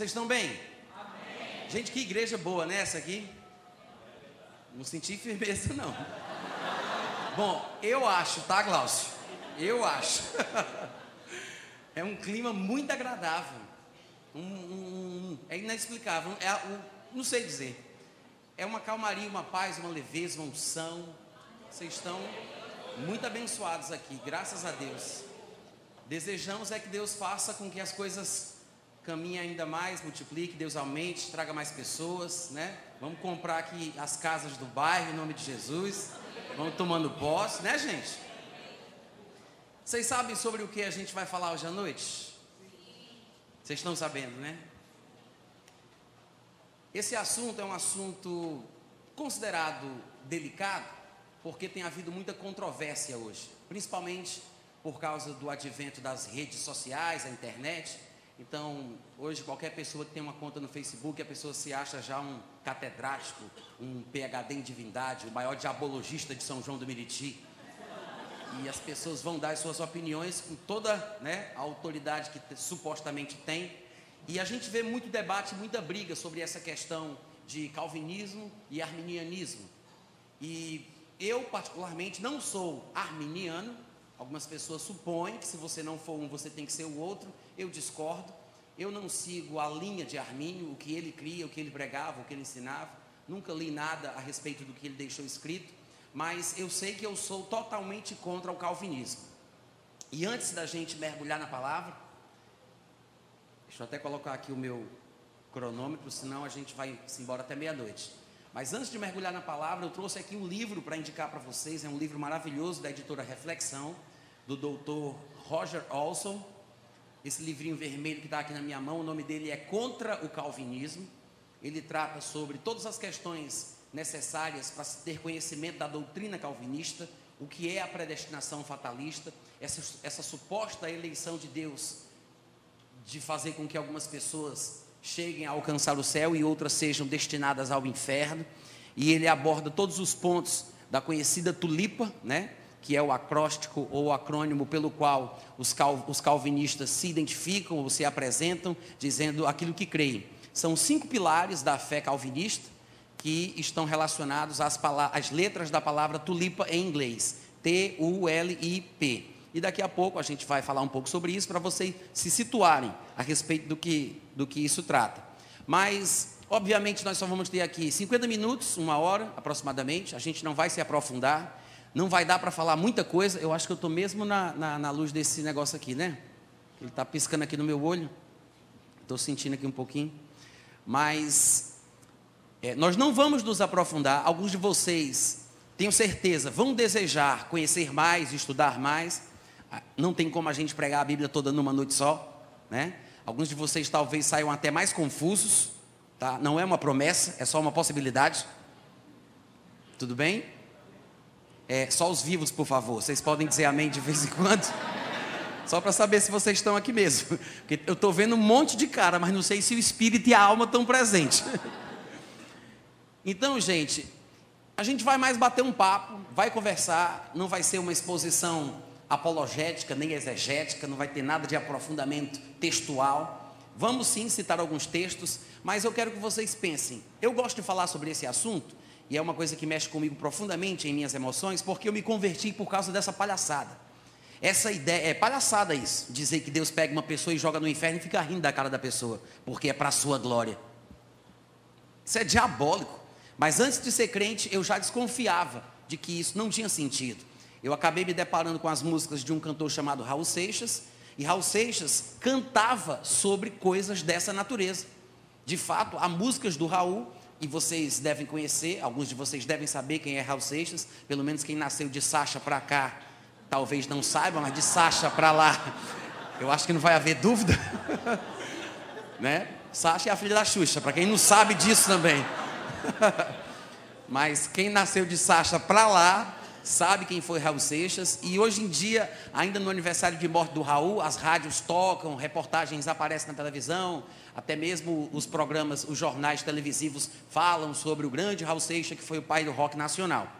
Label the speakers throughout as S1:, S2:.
S1: Vocês estão bem? Amém. Gente, que igreja boa, né? Essa aqui? Não senti firmeza, não. Bom, eu acho, tá, Glaucio? Eu acho. é um clima muito agradável. Um, um, é inexplicável. É, um, não sei dizer. É uma calmaria, uma paz, uma leveza, uma unção. Vocês estão muito abençoados aqui, graças a Deus. Desejamos é que Deus faça com que as coisas caminhem ainda mais, multiplique, Deus aumente, traga mais pessoas, né? Vamos comprar aqui as casas do bairro em nome de Jesus. Vamos tomando posse, né, gente? Vocês sabem sobre o que a gente vai falar hoje à noite? Vocês estão sabendo, né? Esse assunto é um assunto considerado delicado, porque tem havido muita controvérsia hoje, principalmente por causa do advento das redes sociais, a internet. Então, hoje qualquer pessoa que tem uma conta no Facebook, a pessoa se acha já um catedrático, um PhD em divindade, o maior diabologista de São João do Meriti. E as pessoas vão dar as suas opiniões com toda né, a autoridade que supostamente tem. E a gente vê muito debate, muita briga sobre essa questão de calvinismo e arminianismo. E eu, particularmente, não sou arminiano. Algumas pessoas supõem que se você não for um, você tem que ser o outro eu discordo. Eu não sigo a linha de Armínio, o que ele cria, o que ele pregava, o que ele ensinava. Nunca li nada a respeito do que ele deixou escrito, mas eu sei que eu sou totalmente contra o calvinismo. E antes da gente mergulhar na palavra, deixa eu até colocar aqui o meu cronômetro, senão a gente vai se embora até meia-noite. Mas antes de mergulhar na palavra, eu trouxe aqui um livro para indicar para vocês, é um livro maravilhoso da editora Reflexão, do doutor Roger Olson, esse livrinho vermelho que está aqui na minha mão, o nome dele é Contra o Calvinismo. Ele trata sobre todas as questões necessárias para se ter conhecimento da doutrina calvinista, o que é a predestinação fatalista, essa, essa suposta eleição de Deus de fazer com que algumas pessoas cheguem a alcançar o céu e outras sejam destinadas ao inferno. E ele aborda todos os pontos da conhecida tulipa, né? Que é o acróstico ou acrônimo pelo qual os, cal, os calvinistas se identificam ou se apresentam, dizendo aquilo que creem. São cinco pilares da fé calvinista que estão relacionados às, às letras da palavra tulipa em inglês, T-U-L-I-P. E daqui a pouco a gente vai falar um pouco sobre isso para vocês se situarem a respeito do que, do que isso trata. Mas, obviamente, nós só vamos ter aqui 50 minutos, uma hora aproximadamente, a gente não vai se aprofundar. Não vai dar para falar muita coisa. Eu acho que eu estou mesmo na, na, na, luz desse negócio aqui, né? Ele está piscando aqui no meu olho. Estou sentindo aqui um pouquinho. Mas é, nós não vamos nos aprofundar. Alguns de vocês, tenho certeza, vão desejar conhecer mais, estudar mais. Ah, não tem como a gente pregar a Bíblia toda numa noite só, né? Alguns de vocês talvez saiam até mais confusos, tá? Não é uma promessa, é só uma possibilidade. Tudo bem? É, só os vivos, por favor. Vocês podem dizer amém de vez em quando? Só para saber se vocês estão aqui mesmo. Porque eu estou vendo um monte de cara, mas não sei se o espírito e a alma estão presentes. Então, gente, a gente vai mais bater um papo, vai conversar, não vai ser uma exposição apologética, nem exegética, não vai ter nada de aprofundamento textual. Vamos sim citar alguns textos, mas eu quero que vocês pensem. Eu gosto de falar sobre esse assunto e é uma coisa que mexe comigo profundamente em minhas emoções, porque eu me converti por causa dessa palhaçada. Essa ideia, é palhaçada isso, dizer que Deus pega uma pessoa e joga no inferno e fica rindo da cara da pessoa, porque é para a sua glória. Isso é diabólico. Mas antes de ser crente, eu já desconfiava de que isso não tinha sentido. Eu acabei me deparando com as músicas de um cantor chamado Raul Seixas, e Raul Seixas cantava sobre coisas dessa natureza. De fato, há músicas do Raul e vocês devem conhecer, alguns de vocês devem saber quem é Raul Seixas, pelo menos quem nasceu de Sacha para cá, talvez não saiba, mas de Sacha para lá, eu acho que não vai haver dúvida, né? Sacha é a filha da Xuxa, para quem não sabe disso também. mas quem nasceu de Sacha para lá, sabe quem foi Raul Seixas, e hoje em dia, ainda no aniversário de morte do Raul, as rádios tocam, reportagens aparecem na televisão, até mesmo os programas, os jornais televisivos falam sobre o grande Raul Seixas, que foi o pai do rock nacional.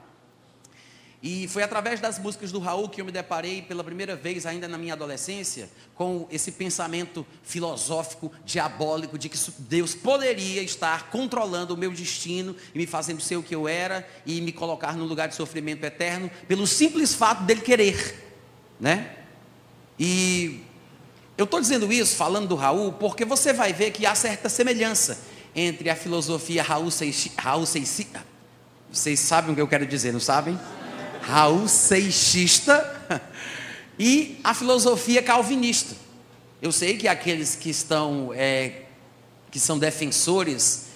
S1: E foi através das músicas do Raul que eu me deparei pela primeira vez, ainda na minha adolescência, com esse pensamento filosófico, diabólico, de que Deus poderia estar controlando o meu destino e me fazendo ser o que eu era e me colocar num lugar de sofrimento eterno, pelo simples fato dele querer, né? E eu estou dizendo isso, falando do Raul, porque você vai ver que há certa semelhança entre a filosofia Raul Seixas. Raul Seixas vocês sabem o que eu quero dizer, não sabem? Raul Seixista e a filosofia calvinista. Eu sei que aqueles que estão é, que são defensores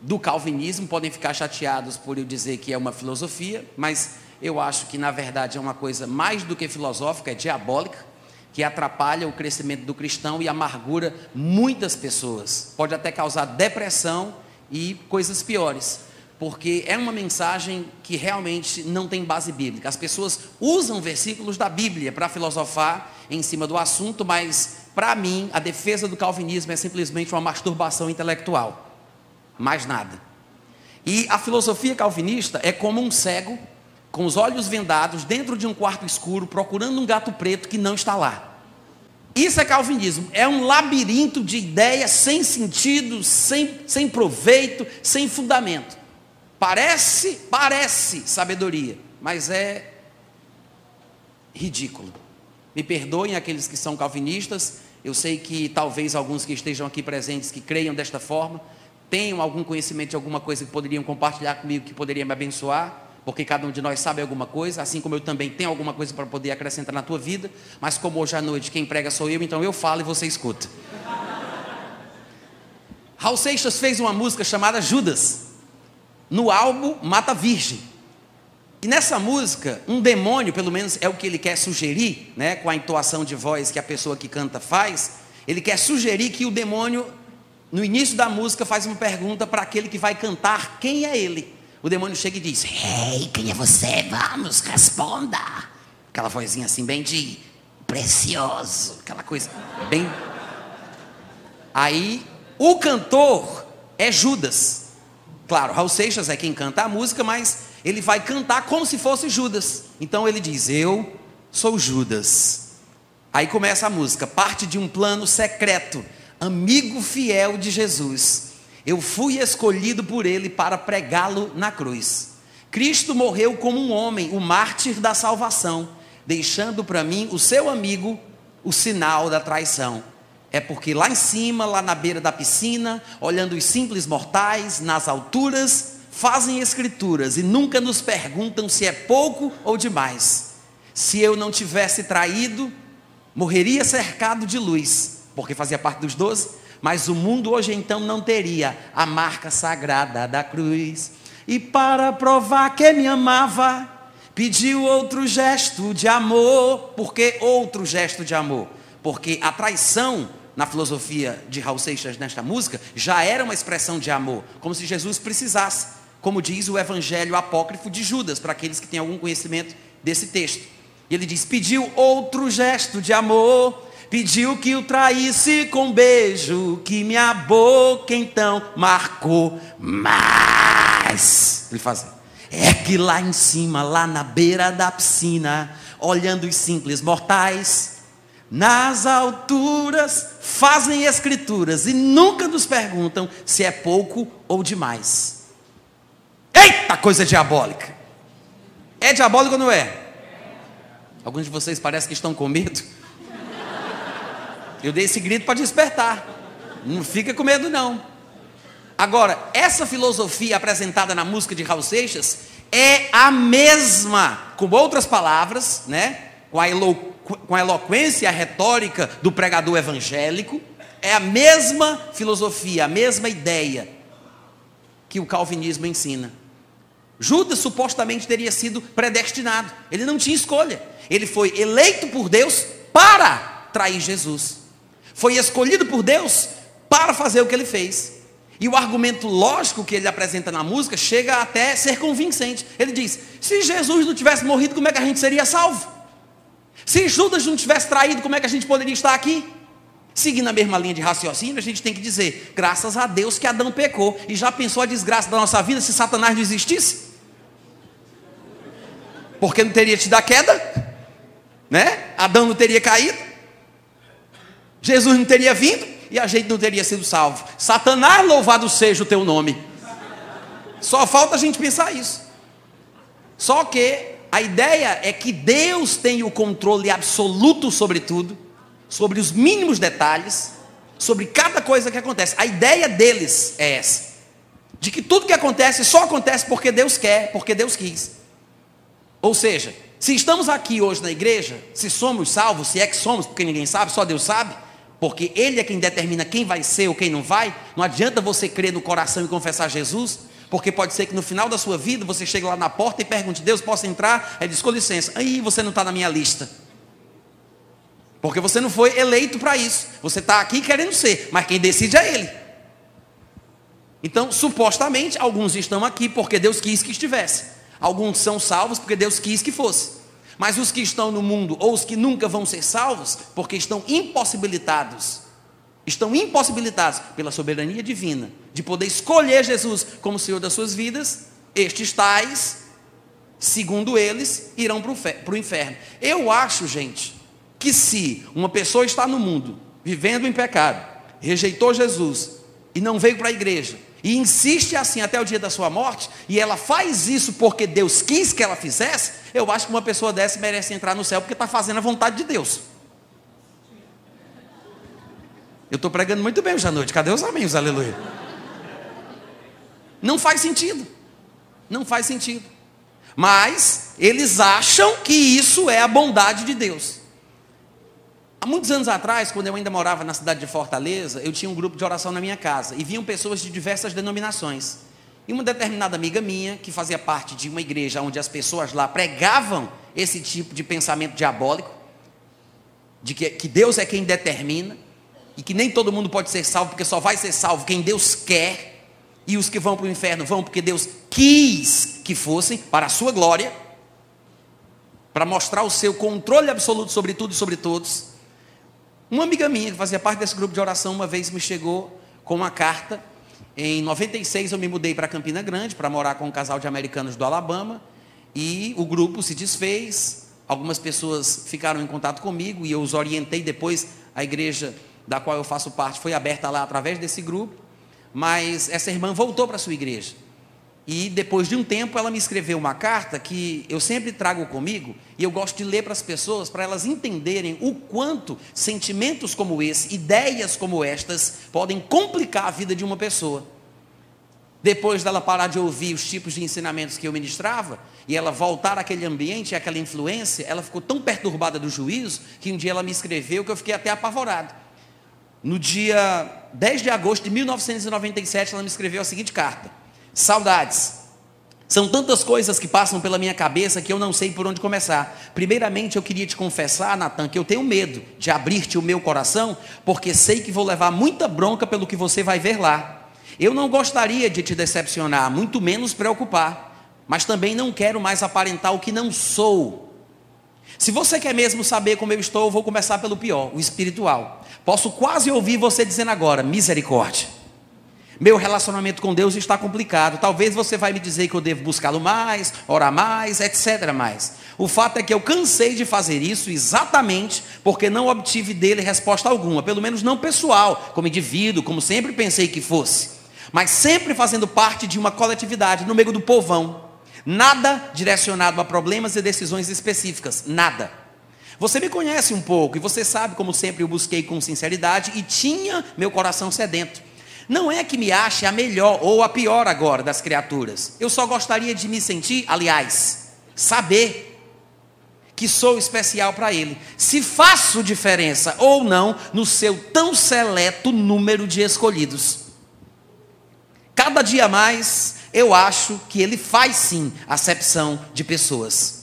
S1: do calvinismo podem ficar chateados por eu dizer que é uma filosofia, mas eu acho que na verdade é uma coisa mais do que filosófica, é diabólica, que atrapalha o crescimento do cristão e amargura muitas pessoas. Pode até causar depressão e coisas piores porque é uma mensagem que realmente não tem base bíblica. As pessoas usam versículos da Bíblia para filosofar em cima do assunto, mas para mim a defesa do calvinismo é simplesmente uma masturbação intelectual. Mais nada. E a filosofia calvinista é como um cego com os olhos vendados dentro de um quarto escuro procurando um gato preto que não está lá. Isso é calvinismo, é um labirinto de ideias sem sentido, sem, sem proveito, sem fundamento. Parece, parece sabedoria, mas é ridículo. Me perdoem aqueles que são calvinistas, eu sei que talvez alguns que estejam aqui presentes que creiam desta forma, tenham algum conhecimento de alguma coisa que poderiam compartilhar comigo, que poderia me abençoar, porque cada um de nós sabe alguma coisa, assim como eu também tenho alguma coisa para poder acrescentar na tua vida, mas como hoje à noite quem prega sou eu, então eu falo e você escuta. Raul Seixas fez uma música chamada Judas no álbum Mata Virgem. E nessa música, um demônio, pelo menos é o que ele quer sugerir, né, com a entoação de voz que a pessoa que canta faz, ele quer sugerir que o demônio, no início da música, faz uma pergunta para aquele que vai cantar quem é ele. O demônio chega e diz: Ei, quem é você? Vamos, responda. Aquela vozinha assim, bem de precioso, aquela coisa, bem. Aí, o cantor é Judas. Claro, Raul Seixas é quem canta a música, mas ele vai cantar como se fosse Judas. Então ele diz: Eu sou Judas. Aí começa a música, parte de um plano secreto, amigo fiel de Jesus. Eu fui escolhido por ele para pregá-lo na cruz. Cristo morreu como um homem, o mártir da salvação, deixando para mim, o seu amigo, o sinal da traição. É porque lá em cima, lá na beira da piscina, olhando os simples mortais, nas alturas, fazem escrituras e nunca nos perguntam se é pouco ou demais. Se eu não tivesse traído, morreria cercado de luz, porque fazia parte dos doze, mas o mundo hoje então não teria a marca sagrada da cruz. E para provar que me amava, pediu outro gesto de amor. Por que outro gesto de amor? Porque a traição na filosofia de Raul Seixas nesta música, já era uma expressão de amor, como se Jesus precisasse, como diz o evangelho apócrifo de Judas, para aqueles que têm algum conhecimento desse texto. E ele diz: pediu outro gesto de amor, pediu que o traísse com beijo, que minha boca então marcou mais. Ele faz. É que lá em cima, lá na beira da piscina, olhando os simples mortais, nas alturas fazem escrituras e nunca nos perguntam se é pouco ou demais. Eita coisa diabólica! É diabólico ou não é? Alguns de vocês parecem que estão com medo. Eu dei esse grito para despertar. Não fica com medo, não. Agora, essa filosofia apresentada na música de Raul Seixas é a mesma, com outras palavras, né? Com a com a eloquência a retórica do pregador evangélico, é a mesma filosofia, a mesma ideia que o calvinismo ensina. Judas supostamente teria sido predestinado, ele não tinha escolha, ele foi eleito por Deus para trair Jesus, foi escolhido por Deus para fazer o que ele fez. E o argumento lógico que ele apresenta na música chega até ser convincente. Ele diz: se Jesus não tivesse morrido, como é que a gente seria salvo? Se Judas não tivesse traído, como é que a gente poderia estar aqui? Seguindo a mesma linha de raciocínio, a gente tem que dizer: graças a Deus que Adão pecou. E já pensou a desgraça da nossa vida se Satanás não existisse? porque não teria tido a queda, né? Adão não teria caído, Jesus não teria vindo e a gente não teria sido salvo. Satanás, louvado seja o teu nome. Só falta a gente pensar isso. Só que a ideia é que Deus tem o controle absoluto sobre tudo, sobre os mínimos detalhes, sobre cada coisa que acontece. A ideia deles é essa: de que tudo que acontece só acontece porque Deus quer, porque Deus quis. Ou seja, se estamos aqui hoje na igreja, se somos salvos, se é que somos, porque ninguém sabe, só Deus sabe, porque Ele é quem determina quem vai ser ou quem não vai, não adianta você crer no coração e confessar Jesus, porque pode ser que no final da sua vida você chegue lá na porta e pergunte: Deus, posso entrar? Ele diz: com licença. Aí você não está na minha lista. Porque você não foi eleito para isso. Você está aqui querendo ser, mas quem decide é Ele. Então, supostamente, alguns estão aqui porque Deus quis que estivesse. Alguns são salvos porque Deus quis que fosse. Mas os que estão no mundo, ou os que nunca vão ser salvos, porque estão impossibilitados estão impossibilitados pela soberania divina de poder escolher Jesus como Senhor das suas vidas, estes tais, segundo eles, irão para o inferno. Eu acho, gente, que se uma pessoa está no mundo, vivendo em pecado, rejeitou Jesus e não veio para a igreja, e insiste assim até o dia da sua morte, e ela faz isso porque Deus quis que ela fizesse, eu acho que uma pessoa dessa merece entrar no céu porque está fazendo a vontade de Deus. Eu estou pregando muito bem hoje à noite. Cadê os amigos? Aleluia. Não faz sentido. Não faz sentido. Mas eles acham que isso é a bondade de Deus. Há muitos anos atrás, quando eu ainda morava na cidade de Fortaleza, eu tinha um grupo de oração na minha casa e vinham pessoas de diversas denominações. E uma determinada amiga minha, que fazia parte de uma igreja onde as pessoas lá pregavam esse tipo de pensamento diabólico, de que, que Deus é quem determina, e que nem todo mundo pode ser salvo, porque só vai ser salvo quem Deus quer, e os que vão para o inferno vão porque Deus quis que fossem, para a sua glória, para mostrar o seu controle absoluto sobre tudo e sobre todos. Uma amiga minha, que fazia parte desse grupo de oração, uma vez me chegou com uma carta. Em 96 eu me mudei para Campina Grande para morar com um casal de americanos do Alabama e o grupo se desfez. Algumas pessoas ficaram em contato comigo e eu os orientei depois a igreja da qual eu faço parte, foi aberta lá através desse grupo, mas essa irmã voltou para sua igreja. E depois de um tempo ela me escreveu uma carta que eu sempre trago comigo e eu gosto de ler para as pessoas para elas entenderem o quanto sentimentos como esse, ideias como estas podem complicar a vida de uma pessoa. Depois dela parar de ouvir os tipos de ensinamentos que eu ministrava e ela voltar àquele ambiente, àquela influência, ela ficou tão perturbada do juízo que um dia ela me escreveu que eu fiquei até apavorado. No dia 10 de agosto de 1997, ela me escreveu a seguinte carta: Saudades. São tantas coisas que passam pela minha cabeça que eu não sei por onde começar. Primeiramente, eu queria te confessar, Natan, que eu tenho medo de abrir-te o meu coração, porque sei que vou levar muita bronca pelo que você vai ver lá. Eu não gostaria de te decepcionar, muito menos preocupar, mas também não quero mais aparentar o que não sou. Se você quer mesmo saber como eu estou, eu vou começar pelo pior, o espiritual. Posso quase ouvir você dizendo agora: misericórdia. Meu relacionamento com Deus está complicado. Talvez você vai me dizer que eu devo buscá-lo mais, orar mais, etc. Mais. O fato é que eu cansei de fazer isso exatamente porque não obtive dele resposta alguma, pelo menos não pessoal, como indivíduo, como sempre pensei que fosse, mas sempre fazendo parte de uma coletividade no meio do povão. Nada direcionado a problemas e decisões específicas, nada. Você me conhece um pouco e você sabe como sempre eu busquei com sinceridade e tinha meu coração sedento. Não é que me ache a melhor ou a pior agora das criaturas. Eu só gostaria de me sentir, aliás, saber que sou especial para Ele. Se faço diferença ou não no seu tão seleto número de escolhidos. Cada dia mais eu acho que Ele faz sim acepção de pessoas.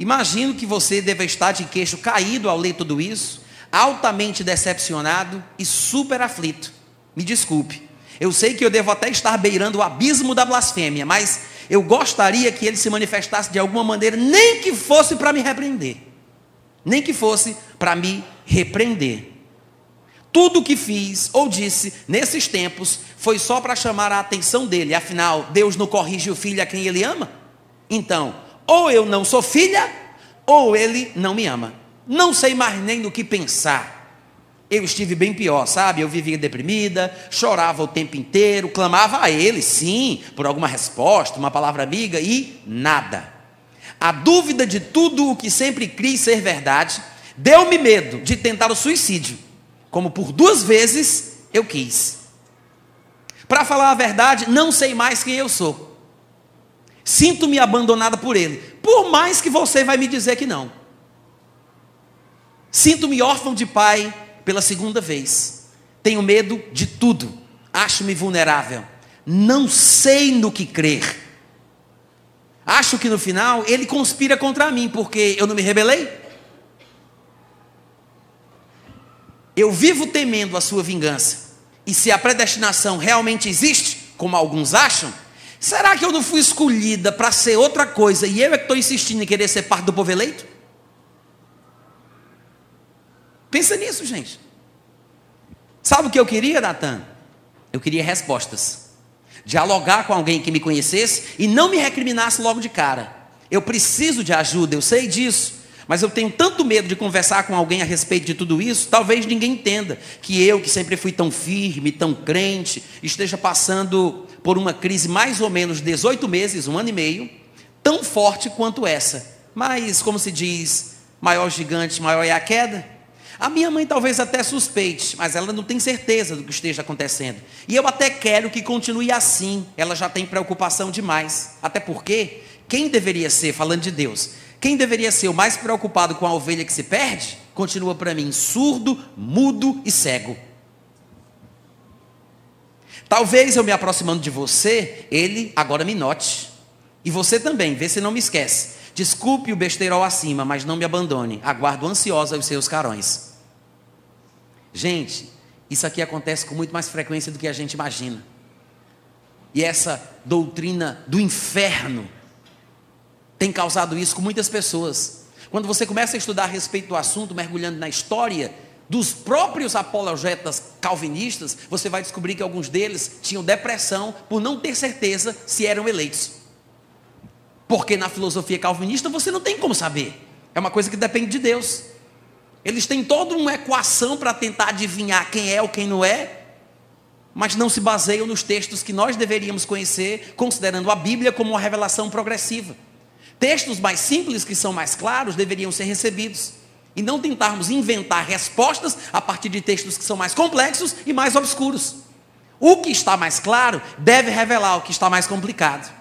S1: Imagino que você deve estar de queixo caído ao ler tudo isso, altamente decepcionado e super aflito. Me desculpe. Eu sei que eu devo até estar beirando o abismo da blasfêmia, mas eu gostaria que ele se manifestasse de alguma maneira, nem que fosse para me repreender. Nem que fosse para me repreender. Tudo o que fiz ou disse nesses tempos foi só para chamar a atenção dele, afinal, Deus não corrige o filho a quem ele ama? Então, ou eu não sou filha, ou ele não me ama. Não sei mais nem no que pensar. Eu estive bem pior, sabe? Eu vivia deprimida, chorava o tempo inteiro, clamava a ele, sim, por alguma resposta, uma palavra amiga e nada. A dúvida de tudo o que sempre quis ser verdade deu-me medo de tentar o suicídio, como por duas vezes eu quis. Para falar a verdade, não sei mais quem eu sou. Sinto-me abandonada por ele, por mais que você vai me dizer que não. Sinto-me órfão de pai, pela segunda vez. Tenho medo de tudo. Acho-me vulnerável. Não sei no que crer. Acho que no final ele conspira contra mim, porque eu não me rebelei. Eu vivo temendo a sua vingança. E se a predestinação realmente existe, como alguns acham, será que eu não fui escolhida para ser outra coisa e eu é que estou insistindo em querer ser parte do povo eleito? Pensa nisso, gente. Sabe o que eu queria, Natan? Eu queria respostas. Dialogar com alguém que me conhecesse e não me recriminasse logo de cara. Eu preciso de ajuda, eu sei disso. Mas eu tenho tanto medo de conversar com alguém a respeito de tudo isso, talvez ninguém entenda que eu, que sempre fui tão firme, tão crente, esteja passando por uma crise mais ou menos 18 meses, um ano e meio, tão forte quanto essa. Mas, como se diz, maior gigante, maior é a queda. A minha mãe talvez até suspeite, mas ela não tem certeza do que esteja acontecendo. E eu até quero que continue assim. Ela já tem preocupação demais. Até porque quem deveria ser, falando de Deus, quem deveria ser o mais preocupado com a ovelha que se perde, continua para mim surdo, mudo e cego. Talvez eu me aproximando de você, ele agora me note. E você também, vê se não me esquece. Desculpe o besteirol acima, mas não me abandone. Aguardo ansiosa os seus carões. Gente, isso aqui acontece com muito mais frequência do que a gente imagina. E essa doutrina do inferno tem causado isso com muitas pessoas. Quando você começa a estudar a respeito do assunto, mergulhando na história dos próprios apologetas calvinistas, você vai descobrir que alguns deles tinham depressão por não ter certeza se eram eleitos. Porque na filosofia calvinista você não tem como saber. É uma coisa que depende de Deus. Eles têm toda uma equação para tentar adivinhar quem é ou quem não é, mas não se baseiam nos textos que nós deveríamos conhecer, considerando a Bíblia como uma revelação progressiva. Textos mais simples, que são mais claros, deveriam ser recebidos. E não tentarmos inventar respostas a partir de textos que são mais complexos e mais obscuros. O que está mais claro deve revelar o que está mais complicado.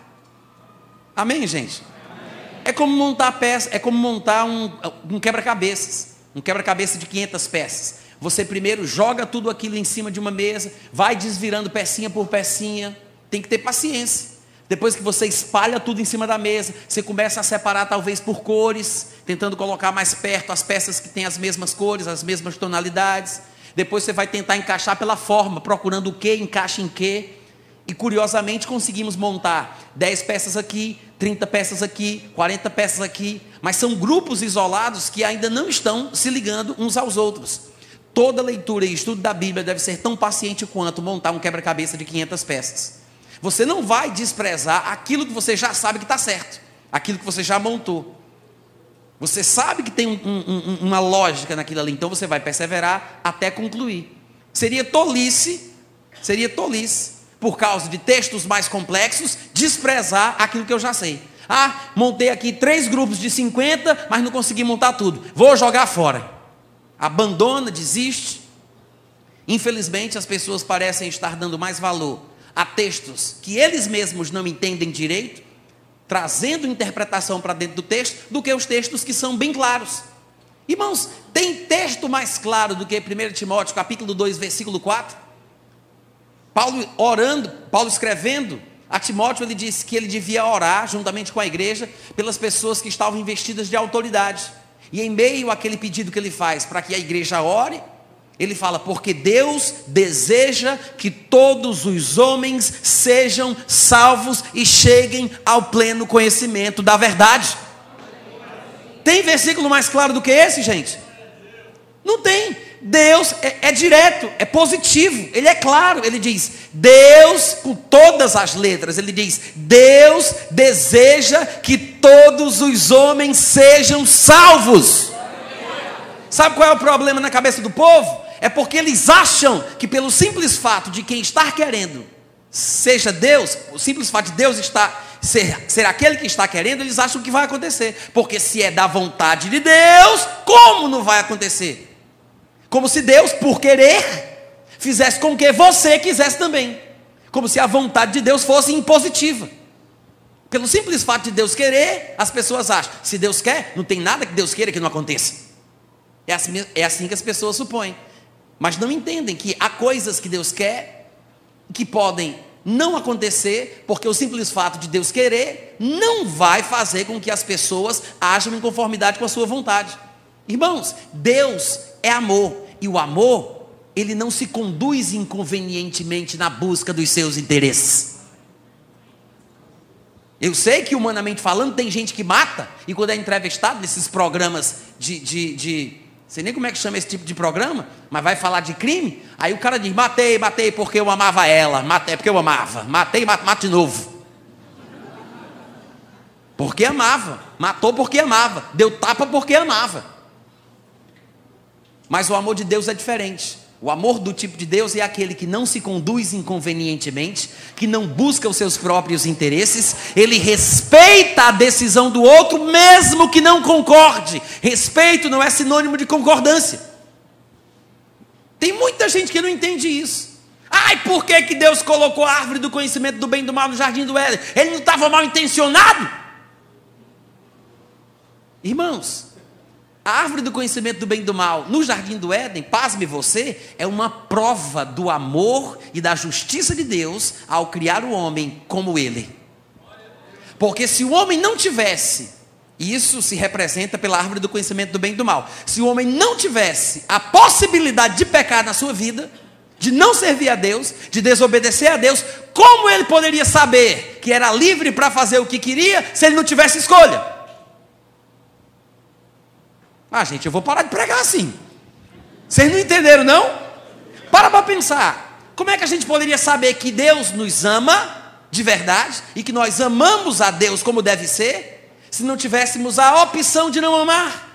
S1: Amém, gente? Amém. É como montar peça, é como montar um, um quebra-cabeças um quebra-cabeça de 500 peças. Você primeiro joga tudo aquilo em cima de uma mesa, vai desvirando pecinha por pecinha, tem que ter paciência. Depois que você espalha tudo em cima da mesa, você começa a separar talvez por cores, tentando colocar mais perto as peças que têm as mesmas cores, as mesmas tonalidades. Depois você vai tentar encaixar pela forma, procurando o que encaixa em que. E curiosamente conseguimos montar 10 peças aqui, 30 peças aqui, 40 peças aqui, mas são grupos isolados que ainda não estão se ligando uns aos outros. Toda leitura e estudo da Bíblia deve ser tão paciente quanto montar um quebra-cabeça de 500 peças. Você não vai desprezar aquilo que você já sabe que está certo, aquilo que você já montou. Você sabe que tem um, um, uma lógica naquilo ali, então você vai perseverar até concluir. Seria tolice, seria tolice por causa de textos mais complexos, desprezar aquilo que eu já sei. Ah, montei aqui três grupos de 50, mas não consegui montar tudo. Vou jogar fora. Abandona, desiste. Infelizmente, as pessoas parecem estar dando mais valor a textos que eles mesmos não entendem direito, trazendo interpretação para dentro do texto, do que os textos que são bem claros. Irmãos, tem texto mais claro do que 1 Timóteo capítulo 2, versículo 4? Paulo orando, Paulo escrevendo a Timóteo, ele disse que ele devia orar juntamente com a igreja pelas pessoas que estavam investidas de autoridade. E em meio àquele pedido que ele faz para que a igreja ore, ele fala: porque Deus deseja que todos os homens sejam salvos e cheguem ao pleno conhecimento da verdade. Tem versículo mais claro do que esse, gente? Não tem. Deus é, é, direto, é positivo, ele é claro, ele diz: Deus, com todas as letras, ele diz: Deus deseja que todos os homens sejam salvos. Sabe qual é o problema na cabeça do povo? É porque eles acham que pelo simples fato de quem está querendo seja Deus, o simples fato de Deus estar ser, ser aquele que está querendo, eles acham que vai acontecer. Porque se é da vontade de Deus, como não vai acontecer? Como se Deus, por querer, fizesse com que você quisesse também. Como se a vontade de Deus fosse impositiva. Pelo simples fato de Deus querer, as pessoas acham. Se Deus quer, não tem nada que Deus queira que não aconteça. É assim, é assim que as pessoas supõem. Mas não entendem que há coisas que Deus quer que podem não acontecer, porque o simples fato de Deus querer não vai fazer com que as pessoas ajam em conformidade com a sua vontade. Irmãos, Deus é amor, e o amor, ele não se conduz inconvenientemente na busca dos seus interesses. Eu sei que, humanamente falando, tem gente que mata, e quando é entrevistado nesses programas de, de, de sei nem como é que chama esse tipo de programa, mas vai falar de crime. Aí o cara diz: matei, matei porque eu amava ela, matei porque eu amava, matei, mato, mato de novo. Porque amava, matou porque amava, deu tapa porque amava. Mas o amor de Deus é diferente. O amor do tipo de Deus é aquele que não se conduz inconvenientemente, que não busca os seus próprios interesses, ele respeita a decisão do outro, mesmo que não concorde. Respeito não é sinônimo de concordância. Tem muita gente que não entende isso. Ai, por que, que Deus colocou a árvore do conhecimento do bem e do mal no jardim do Éden? Ele não estava mal intencionado? Irmãos, a árvore do conhecimento do bem e do mal no jardim do Éden, pasme você, é uma prova do amor e da justiça de Deus ao criar o homem como ele. Porque se o homem não tivesse, isso se representa pela árvore do conhecimento do bem e do mal. Se o homem não tivesse a possibilidade de pecar na sua vida, de não servir a Deus, de desobedecer a Deus, como ele poderia saber que era livre para fazer o que queria se ele não tivesse escolha? Ah, gente, eu vou parar de pregar assim. Vocês não entenderam, não? Para para pensar. Como é que a gente poderia saber que Deus nos ama de verdade e que nós amamos a Deus como deve ser, se não tivéssemos a opção de não amar?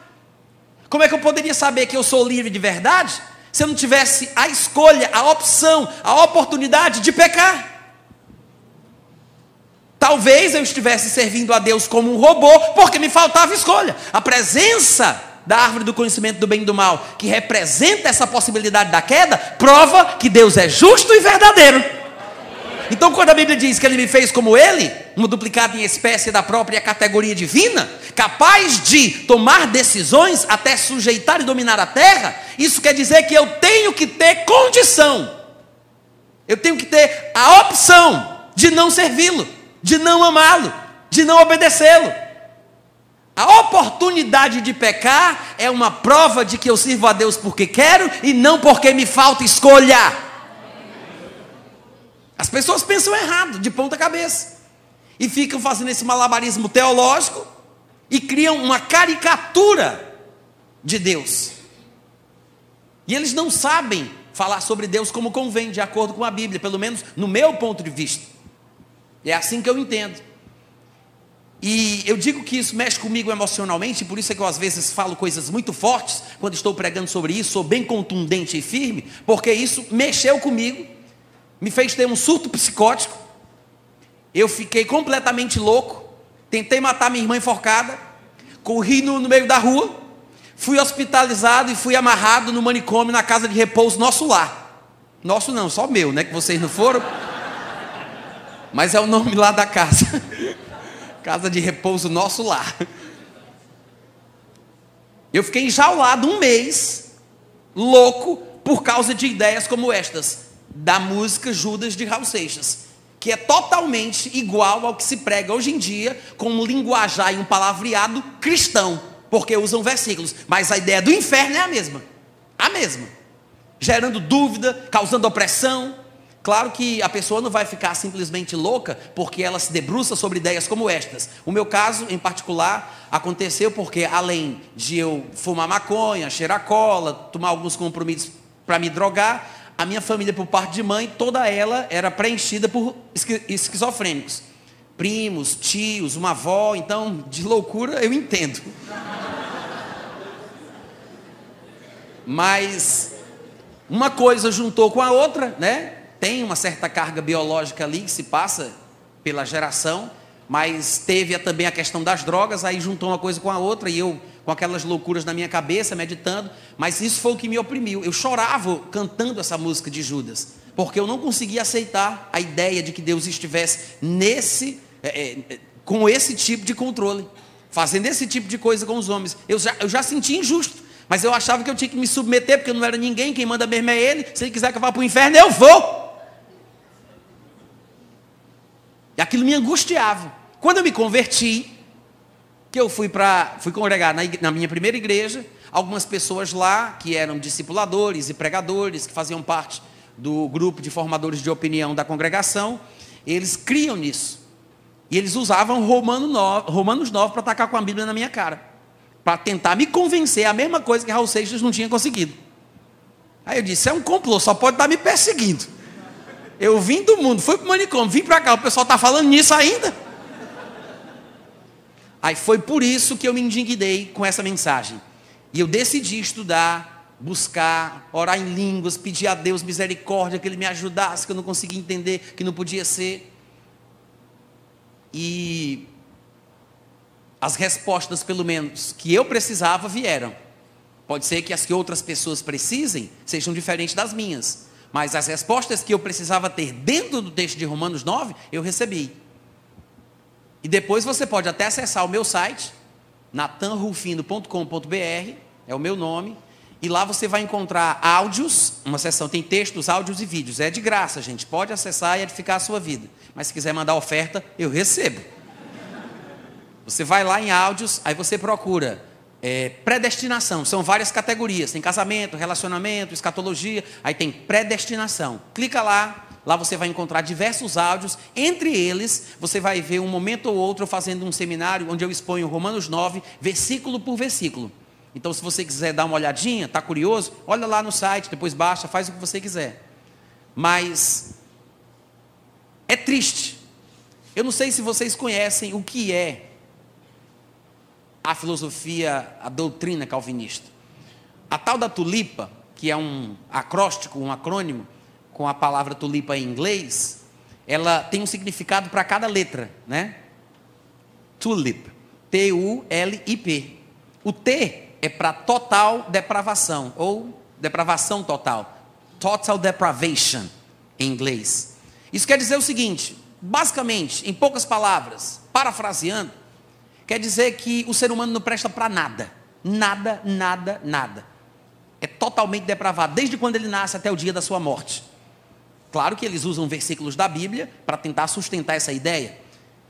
S1: Como é que eu poderia saber que eu sou livre de verdade se eu não tivesse a escolha, a opção, a oportunidade de pecar? Talvez eu estivesse servindo a Deus como um robô, porque me faltava escolha. A presença da árvore do conhecimento do bem e do mal, que representa essa possibilidade da queda, prova que Deus é justo e verdadeiro. Então, quando a Bíblia diz que ele me fez como ele, um duplicado em espécie da própria categoria divina, capaz de tomar decisões até sujeitar e dominar a terra, isso quer dizer que eu tenho que ter condição, eu tenho que ter a opção de não servi-lo, de não amá-lo, de não obedecê-lo. A oportunidade de pecar é uma prova de que eu sirvo a Deus porque quero e não porque me falta escolha. As pessoas pensam errado, de ponta cabeça, e ficam fazendo esse malabarismo teológico e criam uma caricatura de Deus. E eles não sabem falar sobre Deus como convém, de acordo com a Bíblia, pelo menos no meu ponto de vista. É assim que eu entendo. E eu digo que isso mexe comigo emocionalmente, por isso é que eu às vezes falo coisas muito fortes quando estou pregando sobre isso, sou bem contundente e firme, porque isso mexeu comigo, me fez ter um surto psicótico. Eu fiquei completamente louco, tentei matar minha irmã enforcada, corri no, no meio da rua, fui hospitalizado e fui amarrado no manicômio na casa de repouso nosso lar. Nosso não, só meu, né? Que vocês não foram. Mas é o nome lá da casa. casa de repouso nosso lar. Eu fiquei enjaulado um mês, louco, por causa de ideias como estas, da música Judas de Raul Seixas, que é totalmente igual ao que se prega hoje em dia, com um linguajar e um palavreado cristão, porque usam versículos, mas a ideia do inferno é a mesma, a mesma, gerando dúvida, causando opressão, Claro que a pessoa não vai ficar simplesmente louca porque ela se debruça sobre ideias como estas. O meu caso, em particular, aconteceu porque, além de eu fumar maconha, cheirar cola, tomar alguns compromissos para me drogar, a minha família, por parte de mãe, toda ela era preenchida por esquizofrênicos. primos, tios, uma avó, então de loucura eu entendo. Mas uma coisa juntou com a outra, né? Tem uma certa carga biológica ali que se passa pela geração, mas teve também a questão das drogas, aí juntou uma coisa com a outra e eu com aquelas loucuras na minha cabeça, meditando, mas isso foi o que me oprimiu. Eu chorava cantando essa música de Judas, porque eu não conseguia aceitar a ideia de que Deus estivesse nesse, é, é, com esse tipo de controle, fazendo esse tipo de coisa com os homens. Eu já, eu já senti injusto, mas eu achava que eu tinha que me submeter, porque eu não era ninguém, quem manda mesmo é Ele. Se Ele quiser que eu vá para o inferno, eu vou. E aquilo me angustiava. Quando eu me converti, que eu fui para fui congregar na, na, minha primeira igreja, algumas pessoas lá que eram discipuladores e pregadores, que faziam parte do grupo de formadores de opinião da congregação, eles criam nisso. E eles usavam Romano 9, Romanos 9 para atacar com a Bíblia na minha cara. Para tentar me convencer a mesma coisa que Raul Seixas não tinha conseguido. Aí eu disse, é um complô, só pode estar me perseguindo. Eu vim do mundo, fui para o manicômio, vim para cá, o pessoal está falando nisso ainda. Aí foi por isso que eu me indignei com essa mensagem. E eu decidi estudar, buscar, orar em línguas, pedir a Deus misericórdia, que Ele me ajudasse, que eu não conseguia entender, que não podia ser. E as respostas, pelo menos, que eu precisava, vieram. Pode ser que as que outras pessoas precisem sejam diferentes das minhas. Mas as respostas que eu precisava ter dentro do texto de Romanos 9, eu recebi. E depois você pode até acessar o meu site, natanrufino.com.br, é o meu nome, e lá você vai encontrar áudios, uma seção tem textos, áudios e vídeos. É de graça, gente. Pode acessar e edificar a sua vida. Mas se quiser mandar oferta, eu recebo. Você vai lá em áudios, aí você procura é, predestinação. São várias categorias. Tem casamento, relacionamento, escatologia. Aí tem predestinação. Clica lá, Lá você vai encontrar diversos áudios, entre eles você vai ver um momento ou outro fazendo um seminário onde eu exponho Romanos 9, versículo por versículo. Então, se você quiser dar uma olhadinha, está curioso, olha lá no site, depois baixa, faz o que você quiser. Mas é triste. Eu não sei se vocês conhecem o que é a filosofia, a doutrina calvinista. A tal da tulipa, que é um acróstico, um acrônimo, com a palavra tulipa em inglês, ela tem um significado para cada letra, né? Tulip. T-U-L-I-P. O T é para total depravação, ou depravação total. Total depravation, em inglês. Isso quer dizer o seguinte, basicamente, em poucas palavras, parafraseando, quer dizer que o ser humano não presta para nada. Nada, nada, nada. É totalmente depravado, desde quando ele nasce até o dia da sua morte. Claro que eles usam versículos da Bíblia para tentar sustentar essa ideia.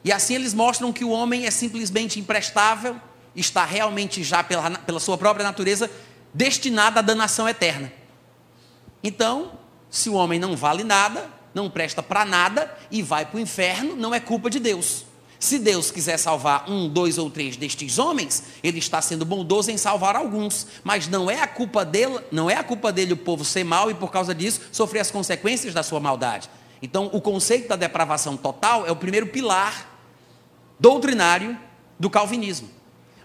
S1: E assim eles mostram que o homem é simplesmente imprestável, está realmente já pela, pela sua própria natureza destinado à danação eterna. Então, se o homem não vale nada, não presta para nada e vai para o inferno, não é culpa de Deus. Se Deus quiser salvar um, dois ou três destes homens, Ele está sendo bondoso em salvar alguns. Mas não é a culpa dele, não é a culpa dele o povo ser mal e por causa disso sofrer as consequências da sua maldade. Então, o conceito da depravação total é o primeiro pilar doutrinário do calvinismo.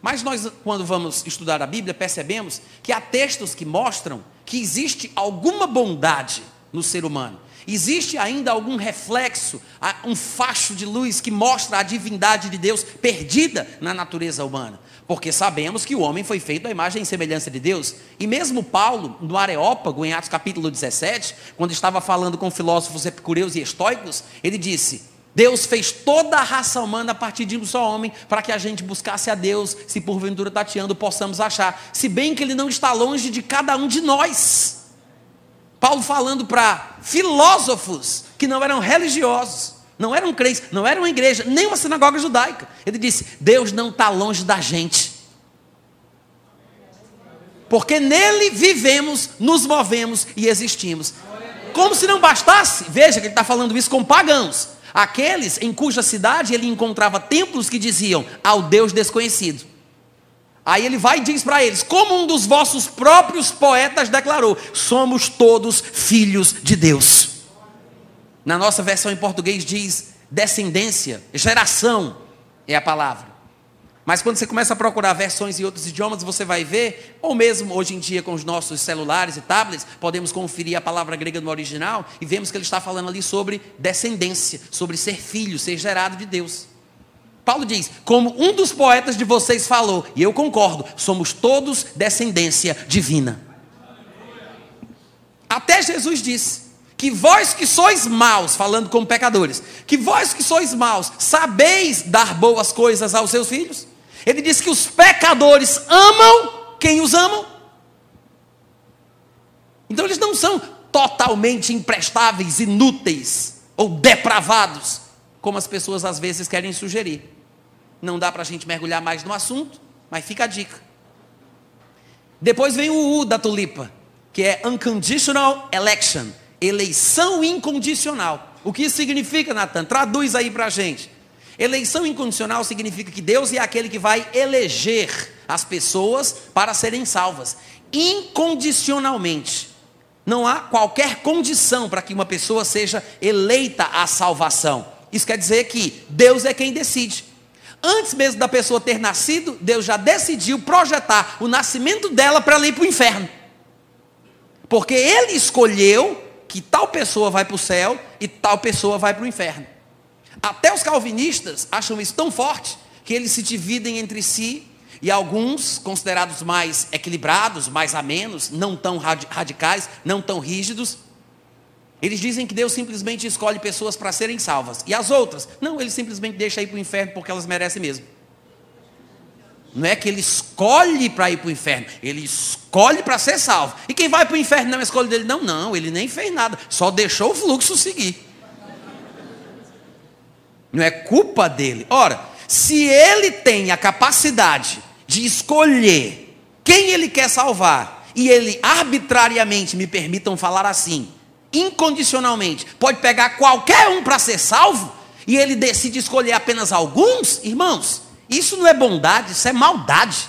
S1: Mas nós, quando vamos estudar a Bíblia, percebemos que há textos que mostram que existe alguma bondade no ser humano Existe ainda algum reflexo, um facho de luz que mostra a divindade de Deus perdida na natureza humana? Porque sabemos que o homem foi feito à imagem e semelhança de Deus. E mesmo Paulo, no Areópago, em Atos capítulo 17, quando estava falando com filósofos epicureus e estoicos, ele disse: Deus fez toda a raça humana a partir de um só homem, para que a gente buscasse a Deus, se porventura tateando possamos achar. Se bem que Ele não está longe de cada um de nós. Paulo falando para filósofos que não eram religiosos, não eram crentes, não eram uma igreja, nem uma sinagoga judaica. Ele disse: Deus não está longe da gente. Porque nele vivemos, nos movemos e existimos. Como se não bastasse, veja que ele está falando isso com pagãos. Aqueles em cuja cidade ele encontrava templos que diziam ao Deus desconhecido. Aí ele vai e diz para eles: como um dos vossos próprios poetas declarou, somos todos filhos de Deus. Na nossa versão em português diz: descendência, geração é a palavra. Mas quando você começa a procurar versões em outros idiomas, você vai ver, ou mesmo hoje em dia com os nossos celulares e tablets, podemos conferir a palavra grega no original e vemos que ele está falando ali sobre descendência, sobre ser filho, ser gerado de Deus. Paulo diz: como um dos poetas de vocês falou, e eu concordo, somos todos descendência divina. Até Jesus disse que vós que sois maus, falando como pecadores, que vós que sois maus, sabeis dar boas coisas aos seus filhos? Ele diz que os pecadores amam quem os amam. Então eles não são totalmente imprestáveis, inúteis ou depravados, como as pessoas às vezes querem sugerir. Não dá para a gente mergulhar mais no assunto, mas fica a dica. Depois vem o U da tulipa, que é unconditional election, eleição incondicional. O que isso significa, Natan? Traduz aí para a gente. Eleição incondicional significa que Deus é aquele que vai eleger as pessoas para serem salvas, incondicionalmente. Não há qualquer condição para que uma pessoa seja eleita à salvação. Isso quer dizer que Deus é quem decide. Antes mesmo da pessoa ter nascido, Deus já decidiu projetar o nascimento dela para ela ir para o inferno. Porque Ele escolheu que tal pessoa vai para o céu e tal pessoa vai para o inferno. Até os calvinistas acham isso tão forte que eles se dividem entre si e alguns, considerados mais equilibrados, mais amenos, não tão radicais, não tão rígidos, eles dizem que Deus simplesmente escolhe pessoas para serem salvas. E as outras? Não, ele simplesmente deixa ir para o inferno porque elas merecem mesmo. Não é que ele escolhe para ir para o inferno, ele escolhe para ser salvo. E quem vai para o inferno não é escolha dele? Não, não, ele nem fez nada, só deixou o fluxo seguir. Não é culpa dele. Ora, se ele tem a capacidade de escolher quem ele quer salvar, e ele arbitrariamente, me permitam falar assim, incondicionalmente, pode pegar qualquer um para ser salvo, e ele decide escolher apenas alguns, irmãos, isso não é bondade, isso é maldade.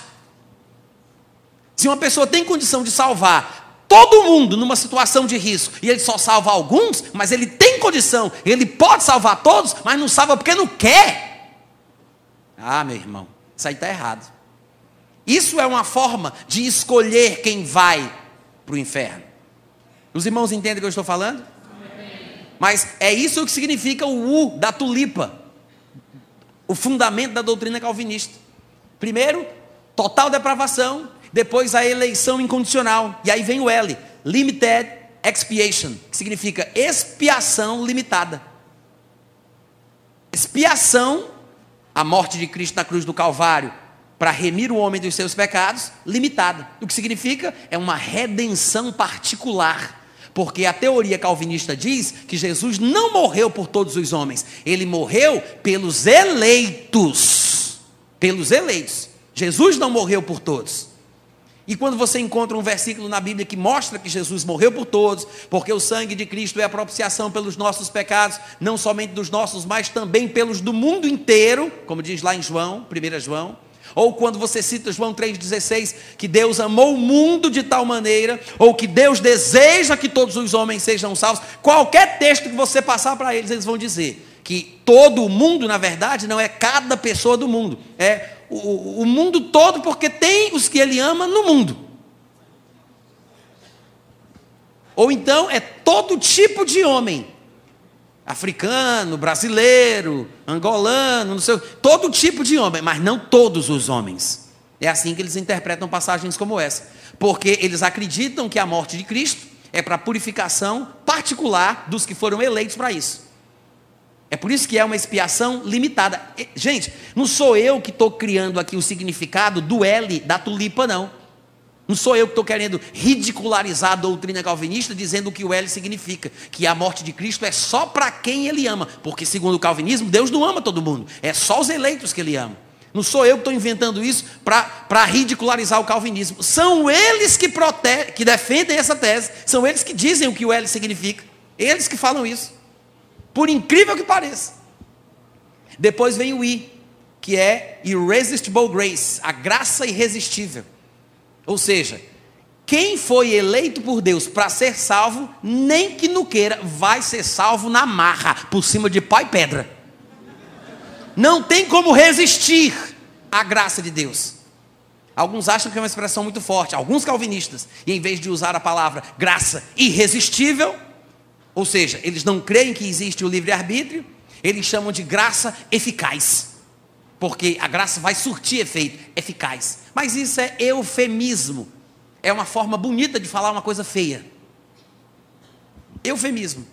S1: Se uma pessoa tem condição de salvar todo mundo numa situação de risco e ele só salva alguns, mas ele tem condição, ele pode salvar todos, mas não salva porque não quer. Ah, meu irmão, isso aí está errado. Isso é uma forma de escolher quem vai para o inferno. Os irmãos entendem o que eu estou falando? Mas é isso que significa o U da tulipa, o fundamento da doutrina calvinista. Primeiro, total depravação, depois a eleição incondicional. E aí vem o L, limited expiation, que significa expiação limitada. Expiação, a morte de Cristo na cruz do Calvário, para remir o homem dos seus pecados, limitada. O que significa? É uma redenção particular. Porque a teoria calvinista diz que Jesus não morreu por todos os homens, ele morreu pelos eleitos. Pelos eleitos. Jesus não morreu por todos. E quando você encontra um versículo na Bíblia que mostra que Jesus morreu por todos, porque o sangue de Cristo é a propiciação pelos nossos pecados, não somente dos nossos, mas também pelos do mundo inteiro, como diz lá em João, 1 João. Ou quando você cita João 3,16, que Deus amou o mundo de tal maneira, ou que Deus deseja que todos os homens sejam salvos, qualquer texto que você passar para eles, eles vão dizer que todo o mundo, na verdade, não é cada pessoa do mundo, é o, o mundo todo, porque tem os que ele ama no mundo. Ou então é todo tipo de homem. Africano, brasileiro, angolano, não sei, todo tipo de homem, mas não todos os homens. É assim que eles interpretam passagens como essa. Porque eles acreditam que a morte de Cristo é para purificação particular dos que foram eleitos para isso. É por isso que é uma expiação limitada. Gente, não sou eu que estou criando aqui o significado do L da tulipa, não. Não sou eu que estou querendo ridicularizar a doutrina calvinista dizendo o que o L significa, que a morte de Cristo é só para quem ele ama, porque segundo o calvinismo, Deus não ama todo mundo, é só os eleitos que ele ama. Não sou eu que estou inventando isso para ridicularizar o calvinismo. São eles que, prote que defendem essa tese, são eles que dizem o que o L significa, eles que falam isso. Por incrível que pareça. Depois vem o I, que é Irresistible Grace, a graça irresistível. Ou seja, quem foi eleito por Deus para ser salvo, nem que não queira, vai ser salvo na marra, por cima de pau e pedra. Não tem como resistir à graça de Deus. Alguns acham que é uma expressão muito forte, alguns calvinistas, e em vez de usar a palavra graça irresistível, ou seja, eles não creem que existe o livre-arbítrio, eles chamam de graça eficaz, porque a graça vai surtir efeito eficaz. Mas isso é eufemismo, é uma forma bonita de falar uma coisa feia. Eufemismo.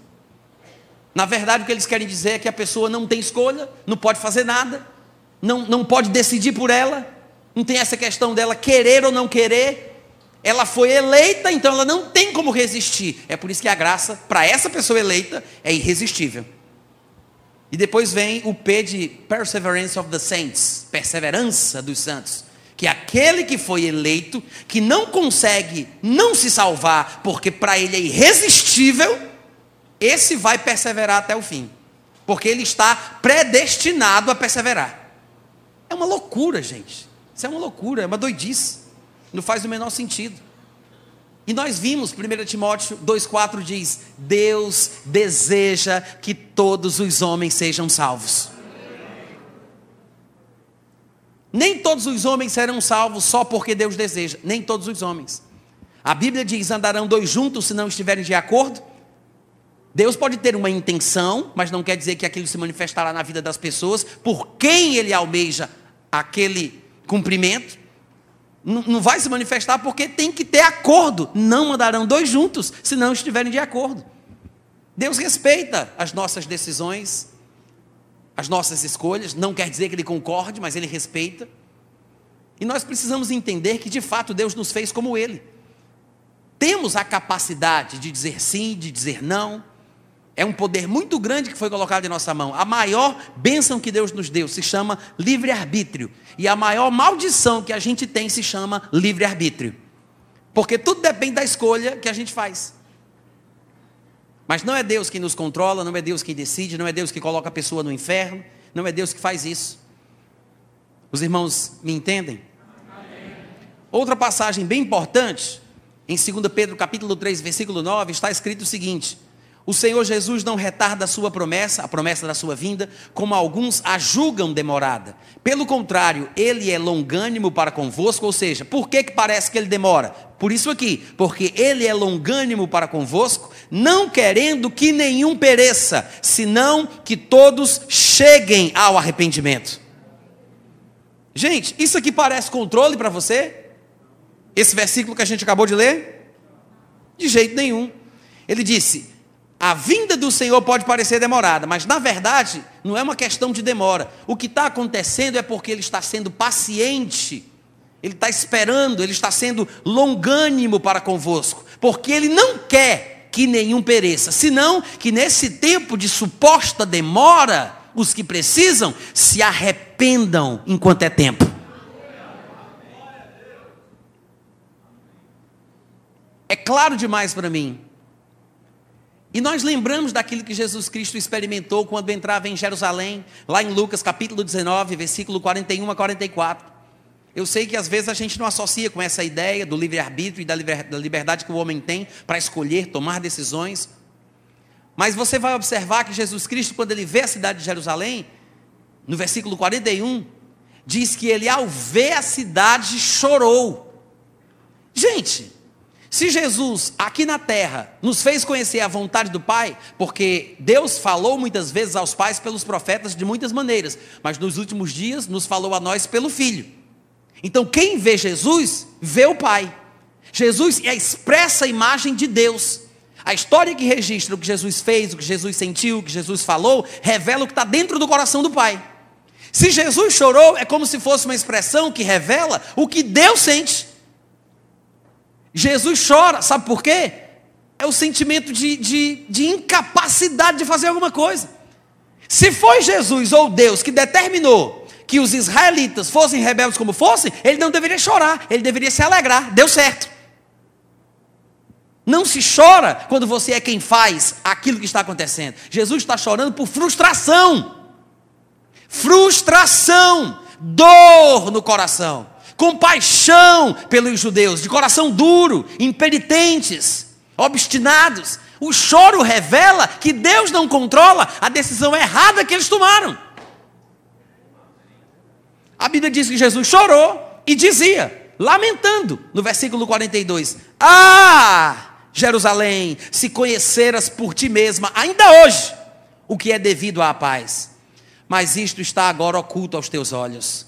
S1: Na verdade, o que eles querem dizer é que a pessoa não tem escolha, não pode fazer nada, não, não pode decidir por ela, não tem essa questão dela querer ou não querer. Ela foi eleita, então ela não tem como resistir. É por isso que a graça, para essa pessoa eleita, é irresistível. E depois vem o P de Perseverance of the Saints perseverança dos santos. Que é aquele que foi eleito, que não consegue não se salvar, porque para ele é irresistível, esse vai perseverar até o fim. Porque ele está predestinado a perseverar. É uma loucura, gente. Isso é uma loucura, é uma doidice. Não faz o menor sentido. E nós vimos, 1 Timóteo 2,4 diz: Deus deseja que todos os homens sejam salvos. Nem todos os homens serão salvos só porque Deus deseja, nem todos os homens. A Bíblia diz: andarão dois juntos se não estiverem de acordo. Deus pode ter uma intenção, mas não quer dizer que aquilo se manifestará na vida das pessoas por quem ele almeja aquele cumprimento. Não vai se manifestar porque tem que ter acordo. Não andarão dois juntos se não estiverem de acordo. Deus respeita as nossas decisões, as nossas escolhas. Não quer dizer que Ele concorde, mas Ele respeita. E nós precisamos entender que de fato Deus nos fez como Ele. Temos a capacidade de dizer sim, de dizer não, é um poder muito grande que foi colocado em nossa mão. A maior bênção que Deus nos deu se chama livre-arbítrio. E a maior maldição que a gente tem se chama livre-arbítrio. Porque tudo depende da escolha que a gente faz. Mas não é Deus quem nos controla, não é Deus quem decide, não é Deus que coloca a pessoa no inferno, não é Deus que faz isso. Os irmãos me entendem? Amém. Outra passagem bem importante, em 2 Pedro capítulo 3, versículo 9, está escrito o seguinte: o Senhor Jesus não retarda a sua promessa, a promessa da sua vinda, como alguns a julgam demorada. Pelo contrário, ele é longânimo para convosco, ou seja, por que, que parece que ele demora? Por isso aqui, porque ele é longânimo para convosco, não querendo que nenhum pereça, senão que todos cheguem ao arrependimento. Gente, isso aqui parece controle para você? Esse versículo que a gente acabou de ler? De jeito nenhum. Ele disse: a vinda do Senhor pode parecer demorada, mas na verdade não é uma questão de demora. O que está acontecendo é porque Ele está sendo paciente, Ele está esperando, Ele está sendo longânimo para convosco, porque Ele não quer que nenhum pereça, senão que nesse tempo de suposta demora, os que precisam se arrependam enquanto é tempo. É claro demais para mim e nós lembramos daquilo que Jesus Cristo experimentou quando entrava em Jerusalém, lá em Lucas capítulo 19, versículo 41 a 44. Eu sei que às vezes a gente não associa com essa ideia do livre-arbítrio e da liberdade que o homem tem para escolher, tomar decisões. Mas você vai observar que Jesus Cristo, quando ele vê a cidade de Jerusalém, no versículo 41, diz que ele, ao ver a cidade, chorou. Gente, se Jesus, aqui na terra, nos fez conhecer a vontade do Pai, porque Deus falou muitas vezes aos pais pelos profetas de muitas maneiras, mas nos últimos dias nos falou a nós pelo Filho. Então, quem vê Jesus, vê o Pai. Jesus é a expressa imagem de Deus. A história que registra o que Jesus fez, o que Jesus sentiu, o que Jesus falou, revela o que está dentro do coração do Pai. Se Jesus chorou, é como se fosse uma expressão que revela o que Deus sente. Jesus chora, sabe por quê? É o sentimento de, de, de incapacidade de fazer alguma coisa. Se foi Jesus ou Deus que determinou que os israelitas fossem rebeldes como fossem, ele não deveria chorar, ele deveria se alegrar, deu certo. Não se chora quando você é quem faz aquilo que está acontecendo. Jesus está chorando por frustração. Frustração, dor no coração compaixão pelos judeus, de coração duro, impenitentes, obstinados. O choro revela que Deus não controla a decisão errada que eles tomaram. A Bíblia diz que Jesus chorou e dizia, lamentando, no versículo 42: Ah, Jerusalém, se conheceras por ti mesma, ainda hoje, o que é devido à paz. Mas isto está agora oculto aos teus olhos.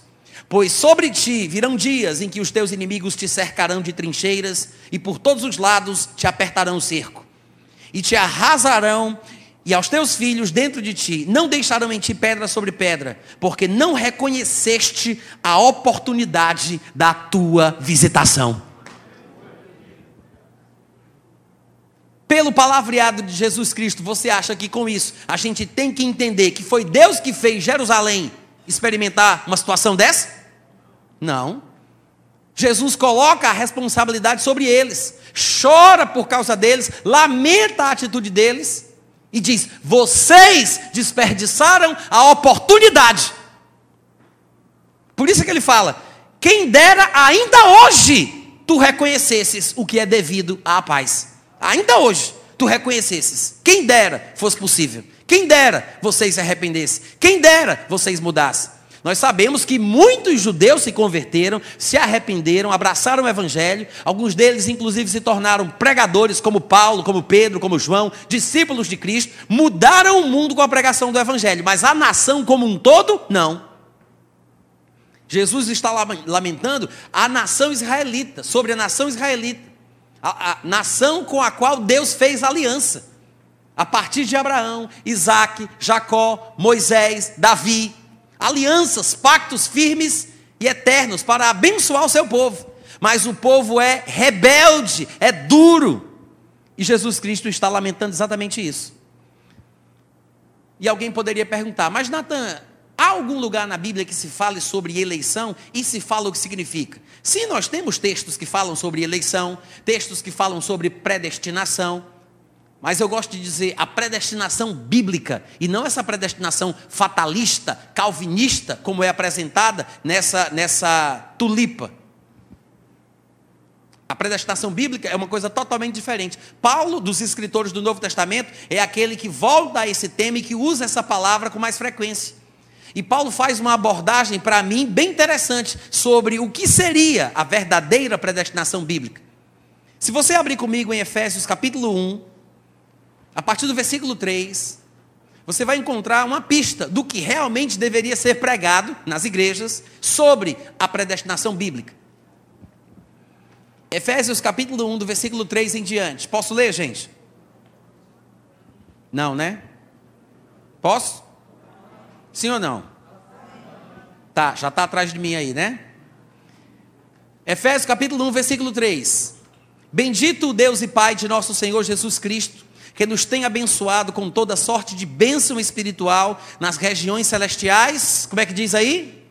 S1: Pois sobre ti virão dias em que os teus inimigos te cercarão de trincheiras e por todos os lados te apertarão o cerco. E te arrasarão e aos teus filhos dentro de ti não deixarão em ti pedra sobre pedra, porque não reconheceste a oportunidade da tua visitação. Pelo palavreado de Jesus Cristo, você acha que com isso a gente tem que entender que foi Deus que fez Jerusalém experimentar uma situação dessa? Não. Jesus coloca a responsabilidade sobre eles, chora por causa deles, lamenta a atitude deles e diz: Vocês desperdiçaram a oportunidade. Por isso que ele fala: Quem dera ainda hoje tu reconhecesses o que é devido à paz. Ainda hoje tu reconhecesses. Quem dera fosse possível. Quem dera vocês se arrependessem. Quem dera vocês mudassem. Nós sabemos que muitos judeus se converteram, se arrependeram, abraçaram o evangelho. Alguns deles, inclusive, se tornaram pregadores, como Paulo, como Pedro, como João, discípulos de Cristo. Mudaram o mundo com a pregação do evangelho, mas a nação como um todo, não. Jesus está lamentando a nação israelita, sobre a nação israelita, a, a nação com a qual Deus fez aliança. A partir de Abraão, Isaac, Jacó, Moisés, Davi, alianças, pactos firmes e eternos para abençoar o seu povo. Mas o povo é rebelde, é duro. E Jesus Cristo está lamentando exatamente isso. E alguém poderia perguntar, mas Natan, há algum lugar na Bíblia que se fale sobre eleição e se fala o que significa? Sim, nós temos textos que falam sobre eleição, textos que falam sobre predestinação. Mas eu gosto de dizer a predestinação bíblica, e não essa predestinação fatalista, calvinista, como é apresentada nessa, nessa tulipa. A predestinação bíblica é uma coisa totalmente diferente. Paulo, dos escritores do Novo Testamento, é aquele que volta a esse tema e que usa essa palavra com mais frequência. E Paulo faz uma abordagem, para mim, bem interessante sobre o que seria a verdadeira predestinação bíblica. Se você abrir comigo em Efésios capítulo 1, a partir do versículo 3, você vai encontrar uma pista do que realmente deveria ser pregado nas igrejas sobre a predestinação bíblica. Efésios capítulo 1, do versículo 3 em diante. Posso ler, gente? Não, né? Posso? Sim ou não? Tá, já está atrás de mim aí, né? Efésios capítulo 1, versículo 3. Bendito o Deus e Pai de nosso Senhor Jesus Cristo que nos tem abençoado com toda sorte de bênção espiritual nas regiões celestiais. Como é que diz aí?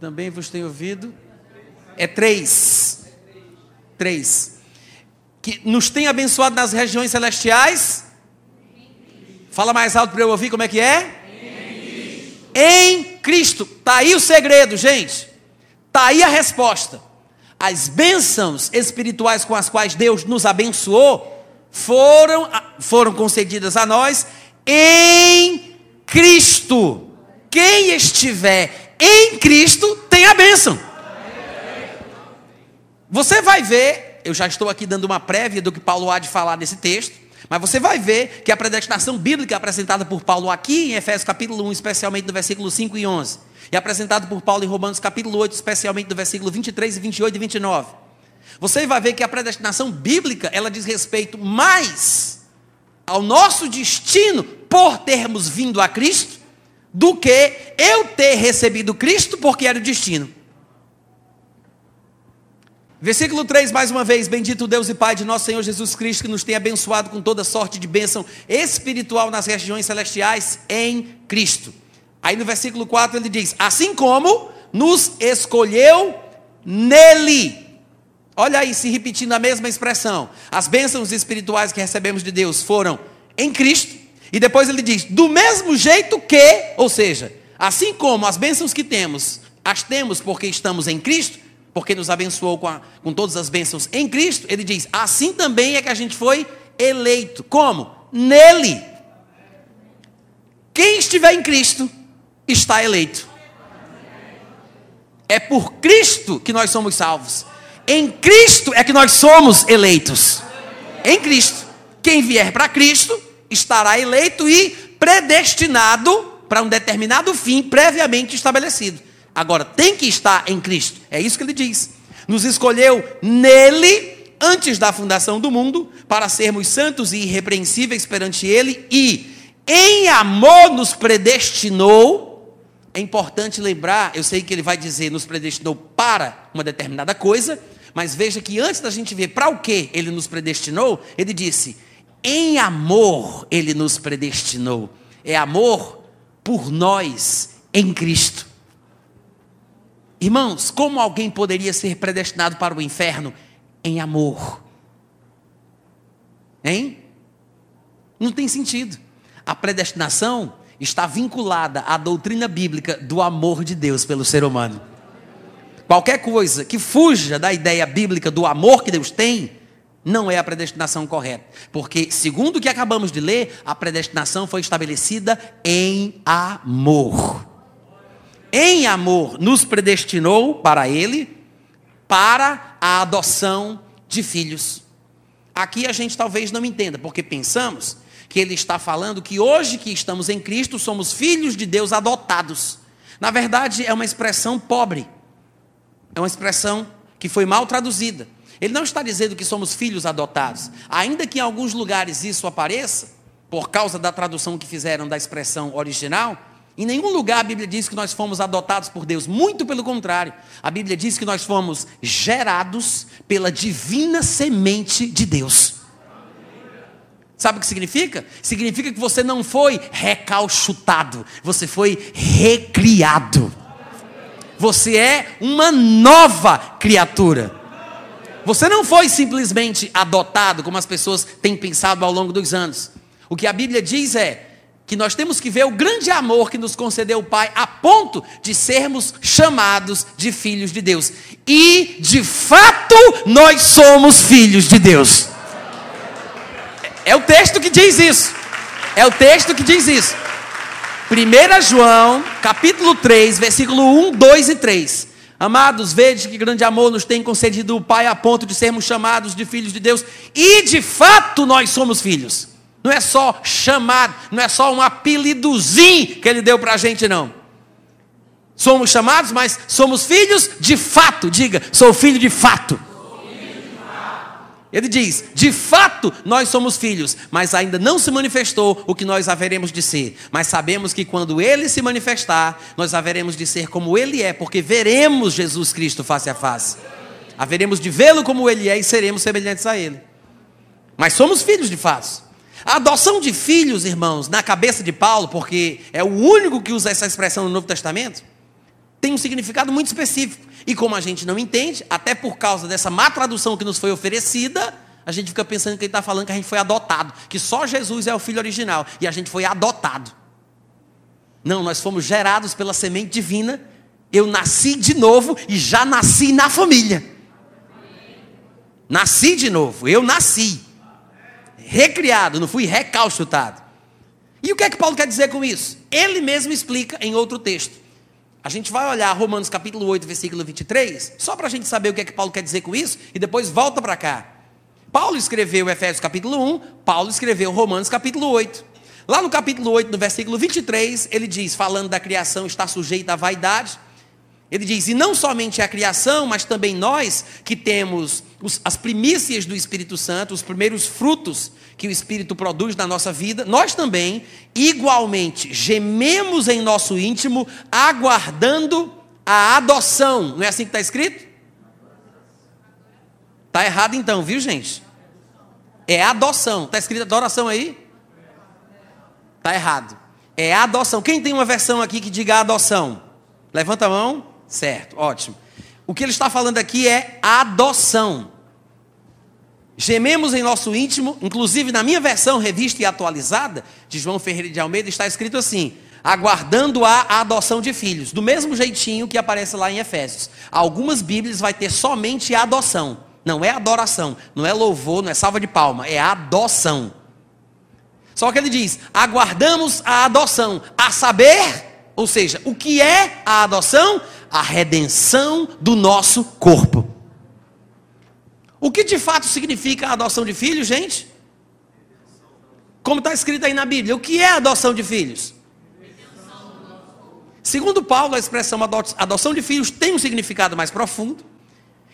S1: Também vos tenho ouvido. É três. Três. Que nos tem abençoado nas regiões celestiais. Fala mais alto para eu ouvir como é que é? Em Cristo. Está aí o segredo, gente. Está aí a resposta as bênçãos espirituais com as quais Deus nos abençoou foram, foram concedidas a nós em Cristo. Quem estiver em Cristo tem a bênção. Você vai ver, eu já estou aqui dando uma prévia do que Paulo há de falar nesse texto, mas você vai ver que a predestinação bíblica apresentada por Paulo aqui em Efésios capítulo 1, especialmente no versículo 5 e 11, e apresentado por Paulo em Romanos capítulo 8, especialmente do versículo 23 e 28 e 29. Você vai ver que a predestinação bíblica, ela diz respeito mais ao nosso destino por termos vindo a Cristo, do que eu ter recebido Cristo porque era o destino. Versículo 3, mais uma vez: Bendito Deus e Pai de nosso Senhor Jesus Cristo, que nos tem abençoado com toda sorte de bênção espiritual nas regiões celestiais em Cristo. Aí no versículo 4 ele diz: Assim como nos escolheu nele. Olha aí, se repetindo a mesma expressão. As bênçãos espirituais que recebemos de Deus foram em Cristo. E depois ele diz: do mesmo jeito que, ou seja, assim como as bênçãos que temos, as temos porque estamos em Cristo, porque nos abençoou com, a, com todas as bênçãos em Cristo, ele diz: assim também é que a gente foi eleito. Como? Nele. Quem estiver em Cristo está eleito. É por Cristo que nós somos salvos. Em Cristo é que nós somos eleitos. Em Cristo. Quem vier para Cristo estará eleito e predestinado para um determinado fim previamente estabelecido. Agora, tem que estar em Cristo. É isso que ele diz. Nos escolheu nele antes da fundação do mundo para sermos santos e irrepreensíveis perante ele e em amor nos predestinou. É importante lembrar, eu sei que ele vai dizer nos predestinou para uma determinada coisa, mas veja que antes da gente ver para o que ele nos predestinou, ele disse: em amor ele nos predestinou. É amor por nós em Cristo. Irmãos, como alguém poderia ser predestinado para o inferno? Em amor. Hein? Não tem sentido. A predestinação está vinculada à doutrina bíblica do amor de Deus pelo ser humano. Qualquer coisa que fuja da ideia bíblica do amor que Deus tem, não é a predestinação correta. Porque, segundo o que acabamos de ler, a predestinação foi estabelecida em amor. Em amor, nos predestinou para Ele, para a adoção de filhos. Aqui a gente talvez não entenda, porque pensamos que ele está falando que hoje que estamos em Cristo somos filhos de Deus adotados. Na verdade, é uma expressão pobre. É uma expressão que foi mal traduzida. Ele não está dizendo que somos filhos adotados. Ainda que em alguns lugares isso apareça, por causa da tradução que fizeram da expressão original, em nenhum lugar a Bíblia diz que nós fomos adotados por Deus. Muito pelo contrário. A Bíblia diz que nós fomos gerados pela divina semente de Deus. Sabe o que significa? Significa que você não foi recalchutado, você foi recriado. Você é uma nova criatura. Você não foi simplesmente adotado, como as pessoas têm pensado ao longo dos anos. O que a Bíblia diz é que nós temos que ver o grande amor que nos concedeu o Pai, a ponto de sermos chamados de filhos de Deus. E, de fato, nós somos filhos de Deus. É o texto que diz isso. É o texto que diz isso. 1 João, capítulo 3, versículo 1, 2 e 3. Amados, vede que grande amor nos tem concedido o Pai a ponto de sermos chamados de filhos de Deus, e de fato nós somos filhos. Não é só chamado, não é só um apelidozinho que ele deu para a gente, não. Somos chamados, mas somos filhos de fato. Diga, sou filho de fato. Ele diz: de fato nós somos filhos, mas ainda não se manifestou o que nós haveremos de ser. Mas sabemos que quando ele se manifestar, nós haveremos de ser como ele é, porque veremos Jesus Cristo face a face. Haveremos de vê-lo como ele é e seremos semelhantes a ele. Mas somos filhos de fato. A adoção de filhos, irmãos, na cabeça de Paulo, porque é o único que usa essa expressão no Novo Testamento, tem um significado muito específico. E como a gente não entende, até por causa dessa má tradução que nos foi oferecida, a gente fica pensando que ele está falando que a gente foi adotado, que só Jesus é o filho original e a gente foi adotado. Não, nós fomos gerados pela semente divina. Eu nasci de novo e já nasci na família. Nasci de novo, eu nasci. Recriado, não fui recalchutado. E o que é que Paulo quer dizer com isso? Ele mesmo explica em outro texto. A gente vai olhar Romanos capítulo 8, versículo 23, só para a gente saber o que é que Paulo quer dizer com isso, e depois volta para cá. Paulo escreveu Efésios capítulo 1, Paulo escreveu Romanos capítulo 8. Lá no capítulo 8, no versículo 23, ele diz, falando da criação está sujeita à vaidade, ele diz: E não somente a criação, mas também nós que temos os, as primícias do Espírito Santo, os primeiros frutos que o Espírito produz na nossa vida, nós também, igualmente, gememos em nosso íntimo, aguardando a adoção. Não é assim que está escrito? Está errado então, viu gente? É adoção. Está escrito adoração aí? Está errado. É adoção. Quem tem uma versão aqui que diga adoção? Levanta a mão. Certo, ótimo. O que ele está falando aqui é adoção. Gememos em nosso íntimo, inclusive na minha versão revista e atualizada, de João Ferreira de Almeida, está escrito assim: aguardando a adoção de filhos, do mesmo jeitinho que aparece lá em Efésios. Algumas Bíblias vai ter somente adoção, não é adoração, não é louvor, não é salva de palma, é adoção. Só que ele diz: aguardamos a adoção, a saber, Ou seja, o que é a adoção? A redenção do nosso corpo. O que de fato significa a adoção de filhos, gente? Como está escrito aí na Bíblia, o que é a adoção de filhos? Segundo Paulo, a expressão adoção de filhos tem um significado mais profundo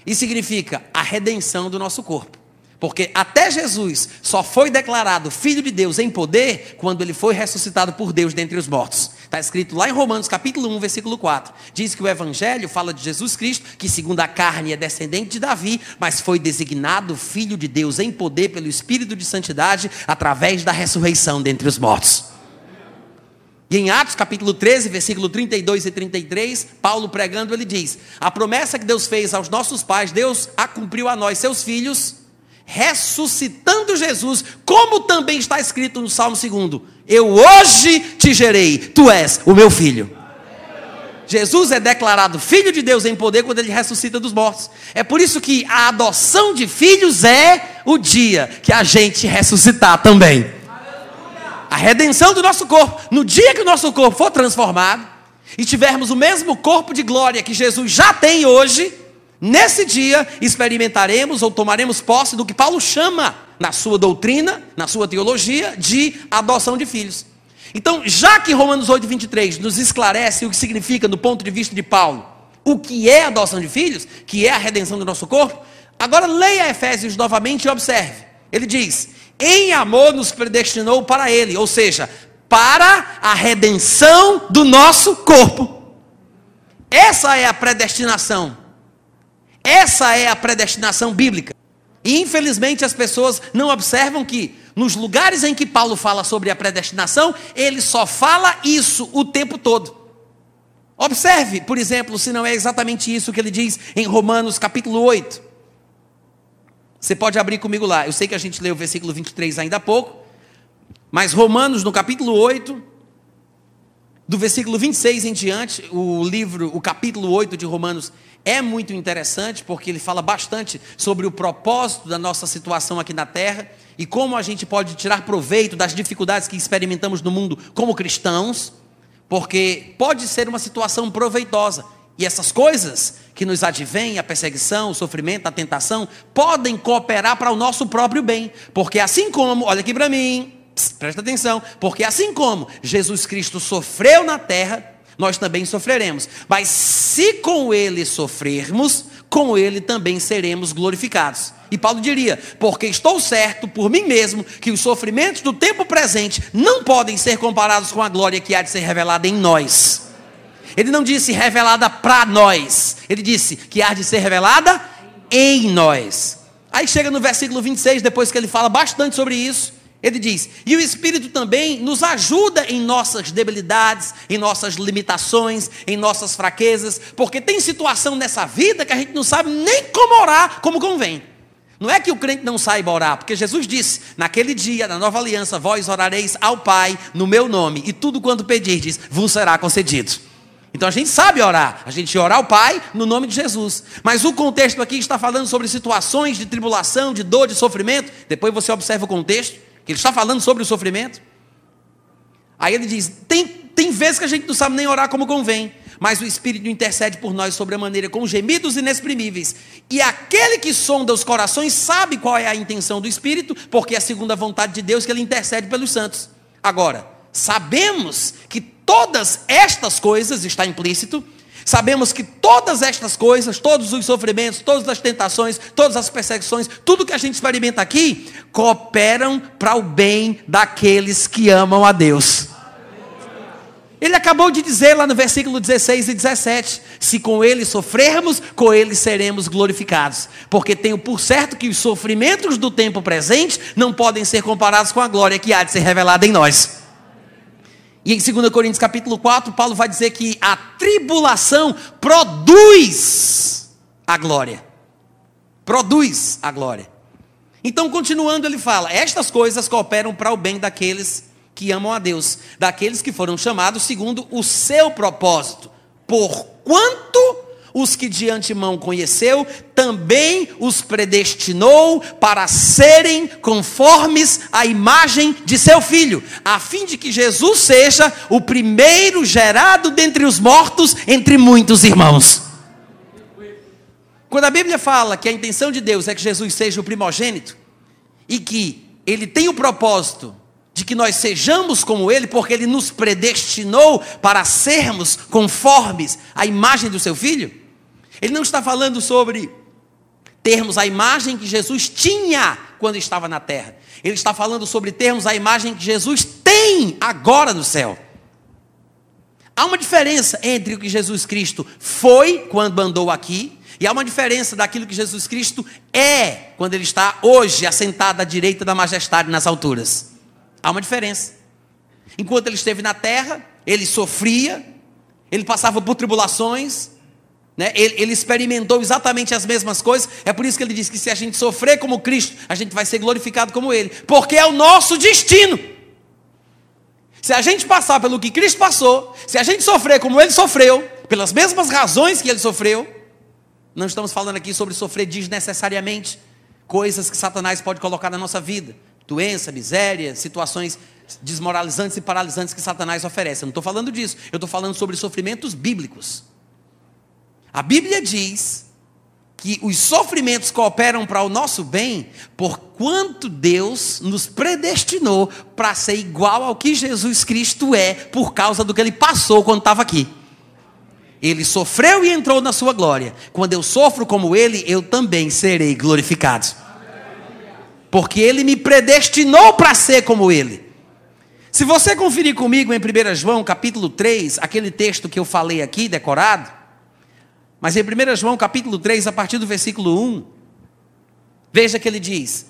S1: e significa a redenção do nosso corpo. Porque até Jesus só foi declarado filho de Deus em poder quando ele foi ressuscitado por Deus dentre os mortos. Está escrito lá em Romanos capítulo 1, versículo 4. Diz que o evangelho fala de Jesus Cristo, que segundo a carne é descendente de Davi, mas foi designado filho de Deus em poder pelo espírito de santidade através da ressurreição dentre os mortos. E em Atos capítulo 13, versículo 32 e 33, Paulo pregando, ele diz: A promessa que Deus fez aos nossos pais, Deus a cumpriu a nós, seus filhos, ressuscitando Jesus, como também está escrito no Salmo 2: Eu hoje te gerei, tu és o meu filho. Jesus é declarado filho de Deus em poder quando ele ressuscita dos mortos. É por isso que a adoção de filhos é o dia que a gente ressuscitar também a redenção do nosso corpo. No dia que o nosso corpo for transformado e tivermos o mesmo corpo de glória que Jesus já tem hoje, nesse dia experimentaremos ou tomaremos posse do que Paulo chama, na sua doutrina, na sua teologia, de adoção de filhos. Então, já que Romanos 8, 23 nos esclarece o que significa, do ponto de vista de Paulo, o que é adoção de filhos, que é a redenção do nosso corpo, agora leia Efésios novamente e observe. Ele diz: em amor nos predestinou para Ele, ou seja, para a redenção do nosso corpo. Essa é a predestinação. Essa é a predestinação bíblica. E infelizmente as pessoas não observam que nos lugares em que Paulo fala sobre a predestinação, ele só fala isso o tempo todo. Observe, por exemplo, se não é exatamente isso que ele diz em Romanos capítulo 8. Você pode abrir comigo lá. Eu sei que a gente leu o versículo 23 ainda há pouco. Mas Romanos, no capítulo 8, do versículo 26 em diante, o livro, o capítulo 8 de Romanos é muito interessante, porque ele fala bastante sobre o propósito da nossa situação aqui na terra e como a gente pode tirar proveito das dificuldades que experimentamos no mundo como cristãos, porque pode ser uma situação proveitosa. E essas coisas que nos advêm, a perseguição, o sofrimento, a tentação, podem cooperar para o nosso próprio bem. Porque assim como, olha aqui para mim, presta atenção, porque assim como Jesus Cristo sofreu na terra, nós também sofreremos. Mas se com ele sofrermos, com ele também seremos glorificados. E Paulo diria: porque estou certo por mim mesmo que os sofrimentos do tempo presente não podem ser comparados com a glória que há de ser revelada em nós. Ele não disse revelada para nós. Ele disse que há de ser revelada em nós. Aí chega no versículo 26, depois que ele fala bastante sobre isso, ele diz: E o Espírito também nos ajuda em nossas debilidades, em nossas limitações, em nossas fraquezas, porque tem situação nessa vida que a gente não sabe nem como orar como convém. Não é que o crente não saiba orar, porque Jesus disse: naquele dia, na nova aliança, vós orareis ao Pai no meu nome, e tudo quanto pedirdes vos será concedido. Então a gente sabe orar, a gente ora ao Pai no nome de Jesus. Mas o contexto aqui está falando sobre situações de tribulação, de dor, de sofrimento. Depois você observa o contexto, ele está falando sobre o sofrimento. Aí ele diz: tem, tem vezes que a gente não sabe nem orar como convém, mas o Espírito intercede por nós sobre a maneira com gemidos inexprimíveis. E aquele que sonda os corações sabe qual é a intenção do Espírito, porque é a segunda vontade de Deus que ele intercede pelos santos. Agora, sabemos que todas estas coisas, está implícito, sabemos que todas estas coisas, todos os sofrimentos, todas as tentações, todas as perseguições, tudo que a gente experimenta aqui, cooperam para o bem daqueles que amam a Deus. Ele acabou de dizer lá no versículo 16 e 17: Se com ele sofrermos, com ele seremos glorificados. Porque tenho por certo que os sofrimentos do tempo presente não podem ser comparados com a glória que há de ser revelada em nós. E em 2 Coríntios capítulo 4, Paulo vai dizer que a tribulação produz a glória. Produz a glória. Então, continuando, ele fala: Estas coisas cooperam para o bem daqueles que amam a Deus, daqueles que foram chamados segundo o seu propósito. Porquanto os que de antemão conheceu, também os predestinou para serem conformes à imagem de seu filho, a fim de que Jesus seja o primeiro gerado dentre os mortos, entre muitos irmãos. Quando a Bíblia fala que a intenção de Deus é que Jesus seja o primogênito e que ele tem o propósito de que nós sejamos como Ele, porque Ele nos predestinou para sermos conformes à imagem do Seu Filho. Ele não está falando sobre termos a imagem que Jesus tinha quando estava na terra. Ele está falando sobre termos a imagem que Jesus tem agora no céu. Há uma diferença entre o que Jesus Cristo foi quando andou aqui, e há uma diferença daquilo que Jesus Cristo é quando ele está hoje assentado à direita da majestade nas alturas. Há uma diferença. Enquanto ele esteve na terra, ele sofria, ele passava por tribulações, né? ele, ele experimentou exatamente as mesmas coisas. É por isso que ele diz que se a gente sofrer como Cristo, a gente vai ser glorificado como Ele, porque é o nosso destino. Se a gente passar pelo que Cristo passou, se a gente sofrer como Ele sofreu, pelas mesmas razões que Ele sofreu, não estamos falando aqui sobre sofrer desnecessariamente coisas que Satanás pode colocar na nossa vida doença, miséria, situações desmoralizantes e paralisantes que Satanás oferece. Eu não estou falando disso, eu estou falando sobre sofrimentos bíblicos. A Bíblia diz que os sofrimentos cooperam para o nosso bem, por quanto Deus nos predestinou para ser igual ao que Jesus Cristo é, por causa do que ele passou quando estava aqui. Ele sofreu e entrou na sua glória. Quando eu sofro como ele, eu também serei glorificado porque ele me predestinou para ser como ele. Se você conferir comigo em 1 João capítulo 3, aquele texto que eu falei aqui, decorado, mas em 1 João capítulo 3, a partir do versículo 1, veja que ele diz: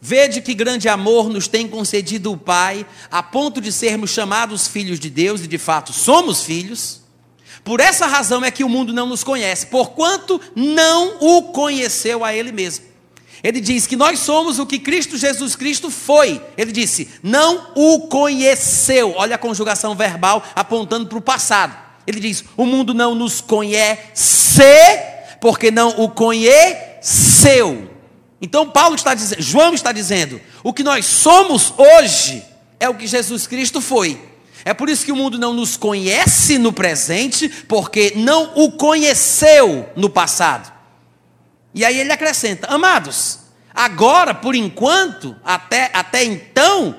S1: Vede que grande amor nos tem concedido o Pai, a ponto de sermos chamados filhos de Deus, e de fato somos filhos. Por essa razão é que o mundo não nos conhece, porquanto não o conheceu a Ele mesmo. Ele diz que nós somos o que Cristo Jesus Cristo foi. Ele disse, não o conheceu. Olha a conjugação verbal apontando para o passado. Ele diz: o mundo não nos conhece, porque não o conheceu. Então Paulo está dizendo, João está dizendo, o que nós somos hoje é o que Jesus Cristo foi. É por isso que o mundo não nos conhece no presente, porque não o conheceu no passado. E aí ele acrescenta: Amados, agora, por enquanto, até, até então,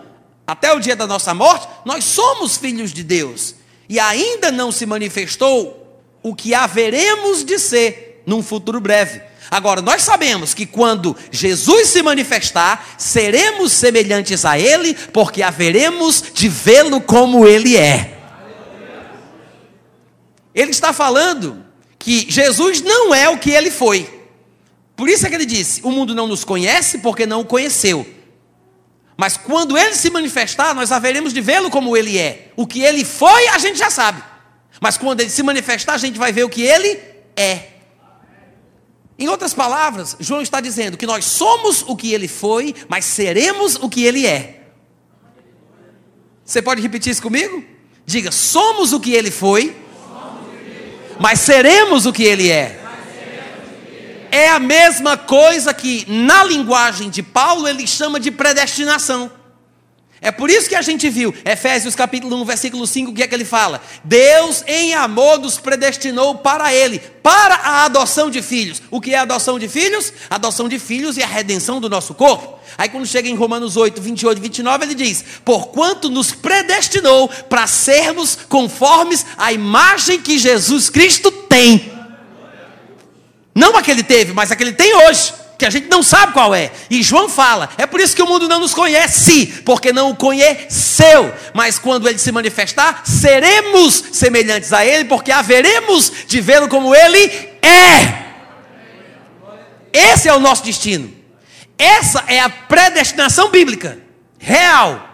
S1: até o dia da nossa morte, nós somos filhos de Deus. E ainda não se manifestou o que haveremos de ser num futuro breve. Agora, nós sabemos que quando Jesus se manifestar, seremos semelhantes a Ele, porque haveremos de vê-lo como Ele é. Ele está falando que Jesus não é o que ele foi. Por isso é que ele disse: o mundo não nos conhece porque não o conheceu. Mas quando ele se manifestar, nós haveremos de vê-lo como ele é. O que ele foi, a gente já sabe. Mas quando ele se manifestar, a gente vai ver o que ele é. Em outras palavras, João está dizendo que nós somos o que ele foi, mas seremos o que ele é. Você pode repetir isso comigo? Diga: somos o que ele foi, mas seremos o que ele é é a mesma coisa que, na linguagem de Paulo, ele chama de predestinação. É por isso que a gente viu, Efésios capítulo 1, versículo 5, o que é que ele fala? Deus em amor nos predestinou para Ele, para a adoção de filhos. O que é a adoção de filhos? Adoção de filhos e a redenção do nosso corpo. Aí quando chega em Romanos 8, 28 e 29, ele diz: Porquanto nos predestinou para sermos conformes à imagem que Jesus Cristo tem. Não a que ele teve, mas a que ele tem hoje, que a gente não sabe qual é. E João fala: é por isso que o mundo não nos conhece, porque não o conheceu. Mas quando ele se manifestar, seremos semelhantes a ele, porque haveremos de vê-lo como ele é. Esse é o nosso destino. Essa é a predestinação bíblica, real.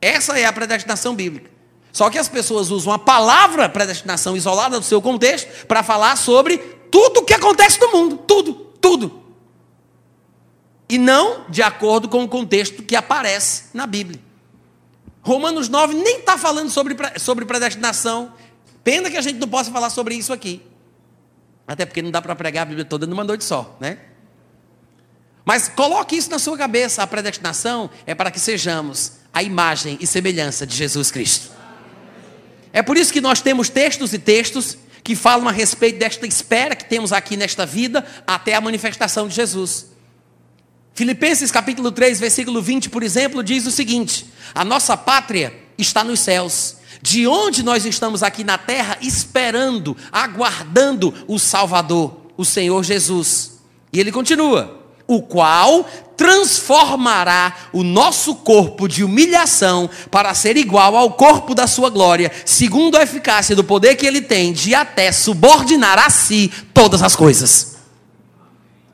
S1: Essa é a predestinação bíblica. Só que as pessoas usam a palavra predestinação isolada do seu contexto para falar sobre tudo o que acontece no mundo, tudo, tudo. E não de acordo com o contexto que aparece na Bíblia. Romanos 9 nem está falando sobre, sobre predestinação. Pena que a gente não possa falar sobre isso aqui. Até porque não dá para pregar a Bíblia toda numa noite só, né? Mas coloque isso na sua cabeça. A predestinação é para que sejamos a imagem e semelhança de Jesus Cristo. É por isso que nós temos textos e textos que falam a respeito desta espera que temos aqui nesta vida até a manifestação de Jesus. Filipenses capítulo 3, versículo 20, por exemplo, diz o seguinte: A nossa pátria está nos céus, de onde nós estamos aqui na terra esperando, aguardando o Salvador, o Senhor Jesus. E ele continua: o qual transformará o nosso corpo de humilhação para ser igual ao corpo da sua glória, segundo a eficácia do poder que ele tem de até subordinar a si todas as coisas.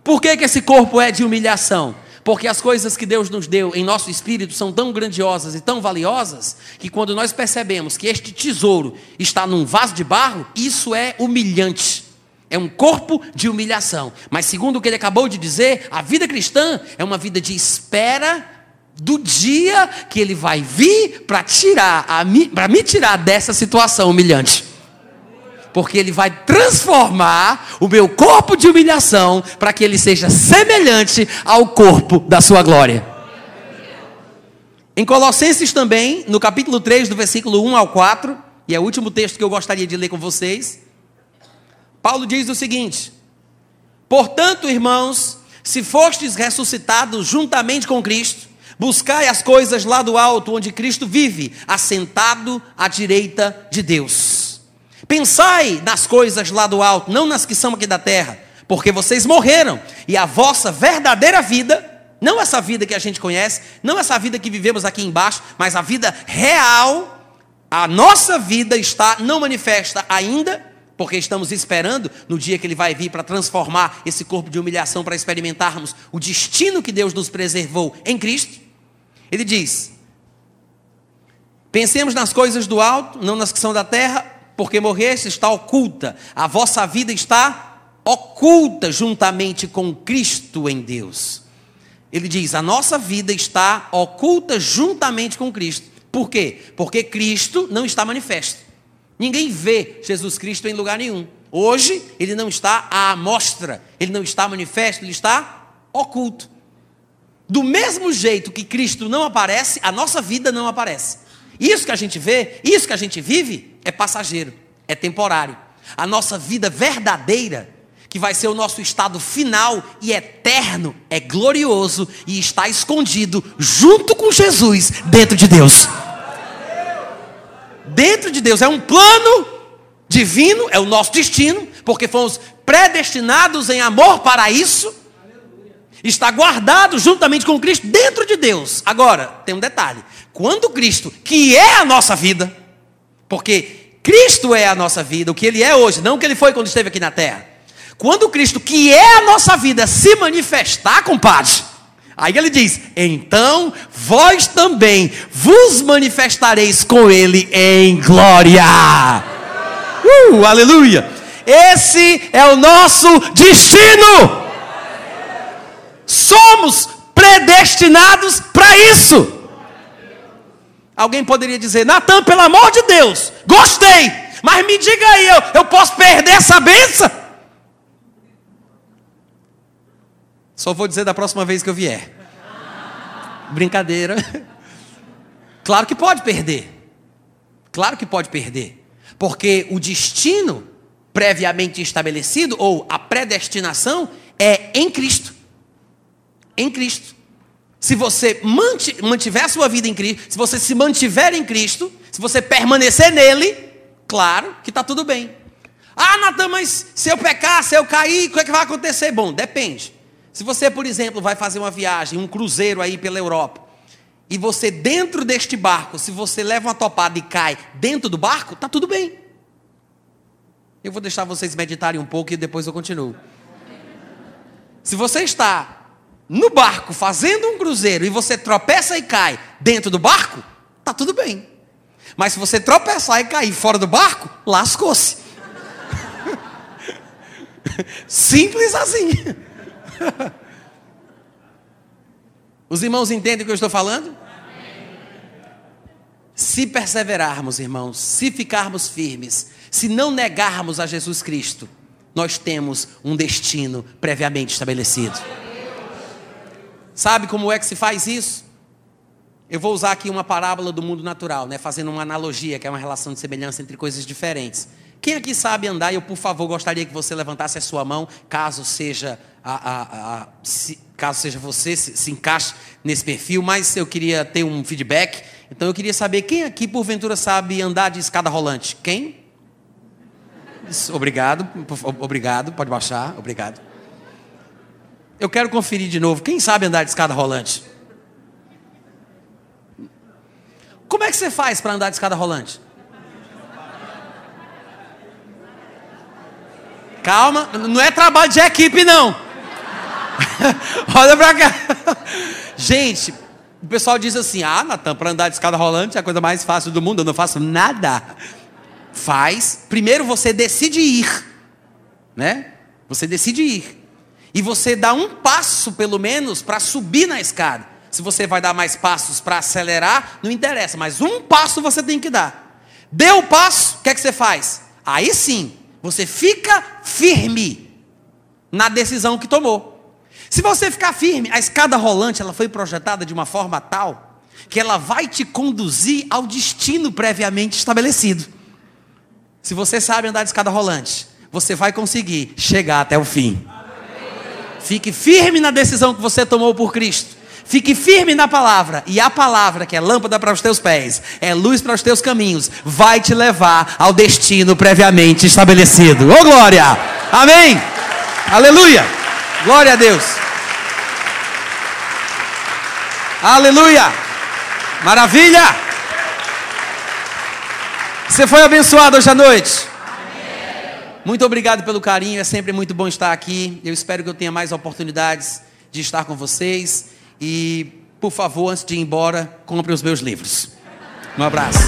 S1: Por que, que esse corpo é de humilhação? Porque as coisas que Deus nos deu em nosso espírito são tão grandiosas e tão valiosas que quando nós percebemos que este tesouro está num vaso de barro, isso é humilhante. É um corpo de humilhação. Mas, segundo o que ele acabou de dizer, a vida cristã é uma vida de espera do dia que ele vai vir para tirar, para me tirar dessa situação humilhante. Porque ele vai transformar o meu corpo de humilhação para que ele seja semelhante ao corpo da sua glória. Em Colossenses também, no capítulo 3, do versículo 1 ao 4, e é o último texto que eu gostaria de ler com vocês. Paulo diz o seguinte: Portanto, irmãos, se fostes ressuscitados juntamente com Cristo, buscai as coisas lá do alto, onde Cristo vive, assentado à direita de Deus. Pensai nas coisas lá do alto, não nas que são aqui da terra, porque vocês morreram, e a vossa verdadeira vida, não essa vida que a gente conhece, não essa vida que vivemos aqui embaixo, mas a vida real, a nossa vida está não manifesta ainda, porque estamos esperando no dia que Ele vai vir para transformar esse corpo de humilhação para experimentarmos o destino que Deus nos preservou em Cristo. Ele diz: Pensemos nas coisas do alto, não nas que são da terra, porque morreste está oculta, a vossa vida está oculta juntamente com Cristo em Deus. Ele diz: a nossa vida está oculta juntamente com Cristo. Por quê? Porque Cristo não está manifesto. Ninguém vê Jesus Cristo em lugar nenhum. Hoje, ele não está à mostra, ele não está manifesto, ele está oculto. Do mesmo jeito que Cristo não aparece, a nossa vida não aparece. Isso que a gente vê, isso que a gente vive, é passageiro, é temporário. A nossa vida verdadeira, que vai ser o nosso estado final e eterno, é glorioso e está escondido junto com Jesus dentro de Deus dentro de Deus, é um plano divino, é o nosso destino, porque fomos predestinados em amor para isso. Está guardado juntamente com Cristo dentro de Deus. Agora, tem um detalhe: quando Cristo, que é a nossa vida, porque Cristo é a nossa vida, o que Ele é hoje, não o que Ele foi quando esteve aqui na terra. Quando Cristo, que é a nossa vida, se manifestar, compadre, Aí ele diz: Então vós também vos manifestareis com ele em glória. Uh, aleluia! Esse é o nosso destino. Somos predestinados para isso. Alguém poderia dizer: Natan, pelo amor de Deus, gostei, mas me diga aí, eu, eu posso perder essa benção? Só vou dizer da próxima vez que eu vier. Brincadeira. Claro que pode perder. Claro que pode perder. Porque o destino previamente estabelecido, ou a predestinação, é em Cristo. Em Cristo. Se você mantiver a sua vida em Cristo, se você se mantiver em Cristo, se você permanecer nele, claro que está tudo bem. Ah, Natan, mas se eu pecar, se eu cair, o que, é que vai acontecer? Bom, depende. Se você, por exemplo, vai fazer uma viagem, um cruzeiro aí pela Europa, e você dentro deste barco, se você leva uma topada e cai dentro do barco, tá tudo bem. Eu vou deixar vocês meditarem um pouco e depois eu continuo. Se você está no barco fazendo um cruzeiro e você tropeça e cai dentro do barco, tá tudo bem. Mas se você tropeçar e cair fora do barco, lascou-se. Simples assim. Os irmãos entendem o que eu estou falando? Se perseverarmos, irmãos, se ficarmos firmes, se não negarmos a Jesus Cristo, nós temos um destino previamente estabelecido. Sabe como é que se faz isso? Eu vou usar aqui uma parábola do mundo natural, né? fazendo uma analogia, que é uma relação de semelhança entre coisas diferentes. Quem aqui sabe andar? Eu, por favor, gostaria que você levantasse a sua mão, caso seja, a, a, a, se, caso seja você, se, se encaixe nesse perfil, mas eu queria ter um feedback. Então eu queria saber quem aqui, porventura, sabe andar de escada rolante? Quem? Obrigado, obrigado, pode baixar, obrigado. Eu quero conferir de novo. Quem sabe andar de escada rolante? Como é que você faz para andar de escada rolante? Calma, não é trabalho de equipe, não. Olha pra cá. Gente, o pessoal diz assim: ah, Natan, para andar de escada rolante é a coisa mais fácil do mundo, eu não faço nada. Faz. Primeiro você decide ir, né? Você decide ir. E você dá um passo, pelo menos, para subir na escada. Se você vai dar mais passos para acelerar, não interessa, mas um passo você tem que dar. Deu o passo, o que é que você faz? Aí sim, você fica firme na decisão que tomou. Se você ficar firme, a escada rolante ela foi projetada de uma forma tal que ela vai te conduzir ao destino previamente estabelecido. Se você sabe andar de escada rolante, você vai conseguir chegar até o fim. Fique firme na decisão que você tomou por Cristo. Fique firme na palavra, e a palavra, que é lâmpada para os teus pés, é luz para os teus caminhos, vai te levar ao destino previamente estabelecido. Ô oh, glória! Amém! Aleluia! Glória a Deus! Aleluia! Maravilha! Você foi abençoado hoje à noite? Muito obrigado pelo carinho, é sempre muito bom estar aqui. Eu espero que eu tenha mais oportunidades de estar com vocês. E, por favor, antes de ir embora, compre os meus livros. Um abraço.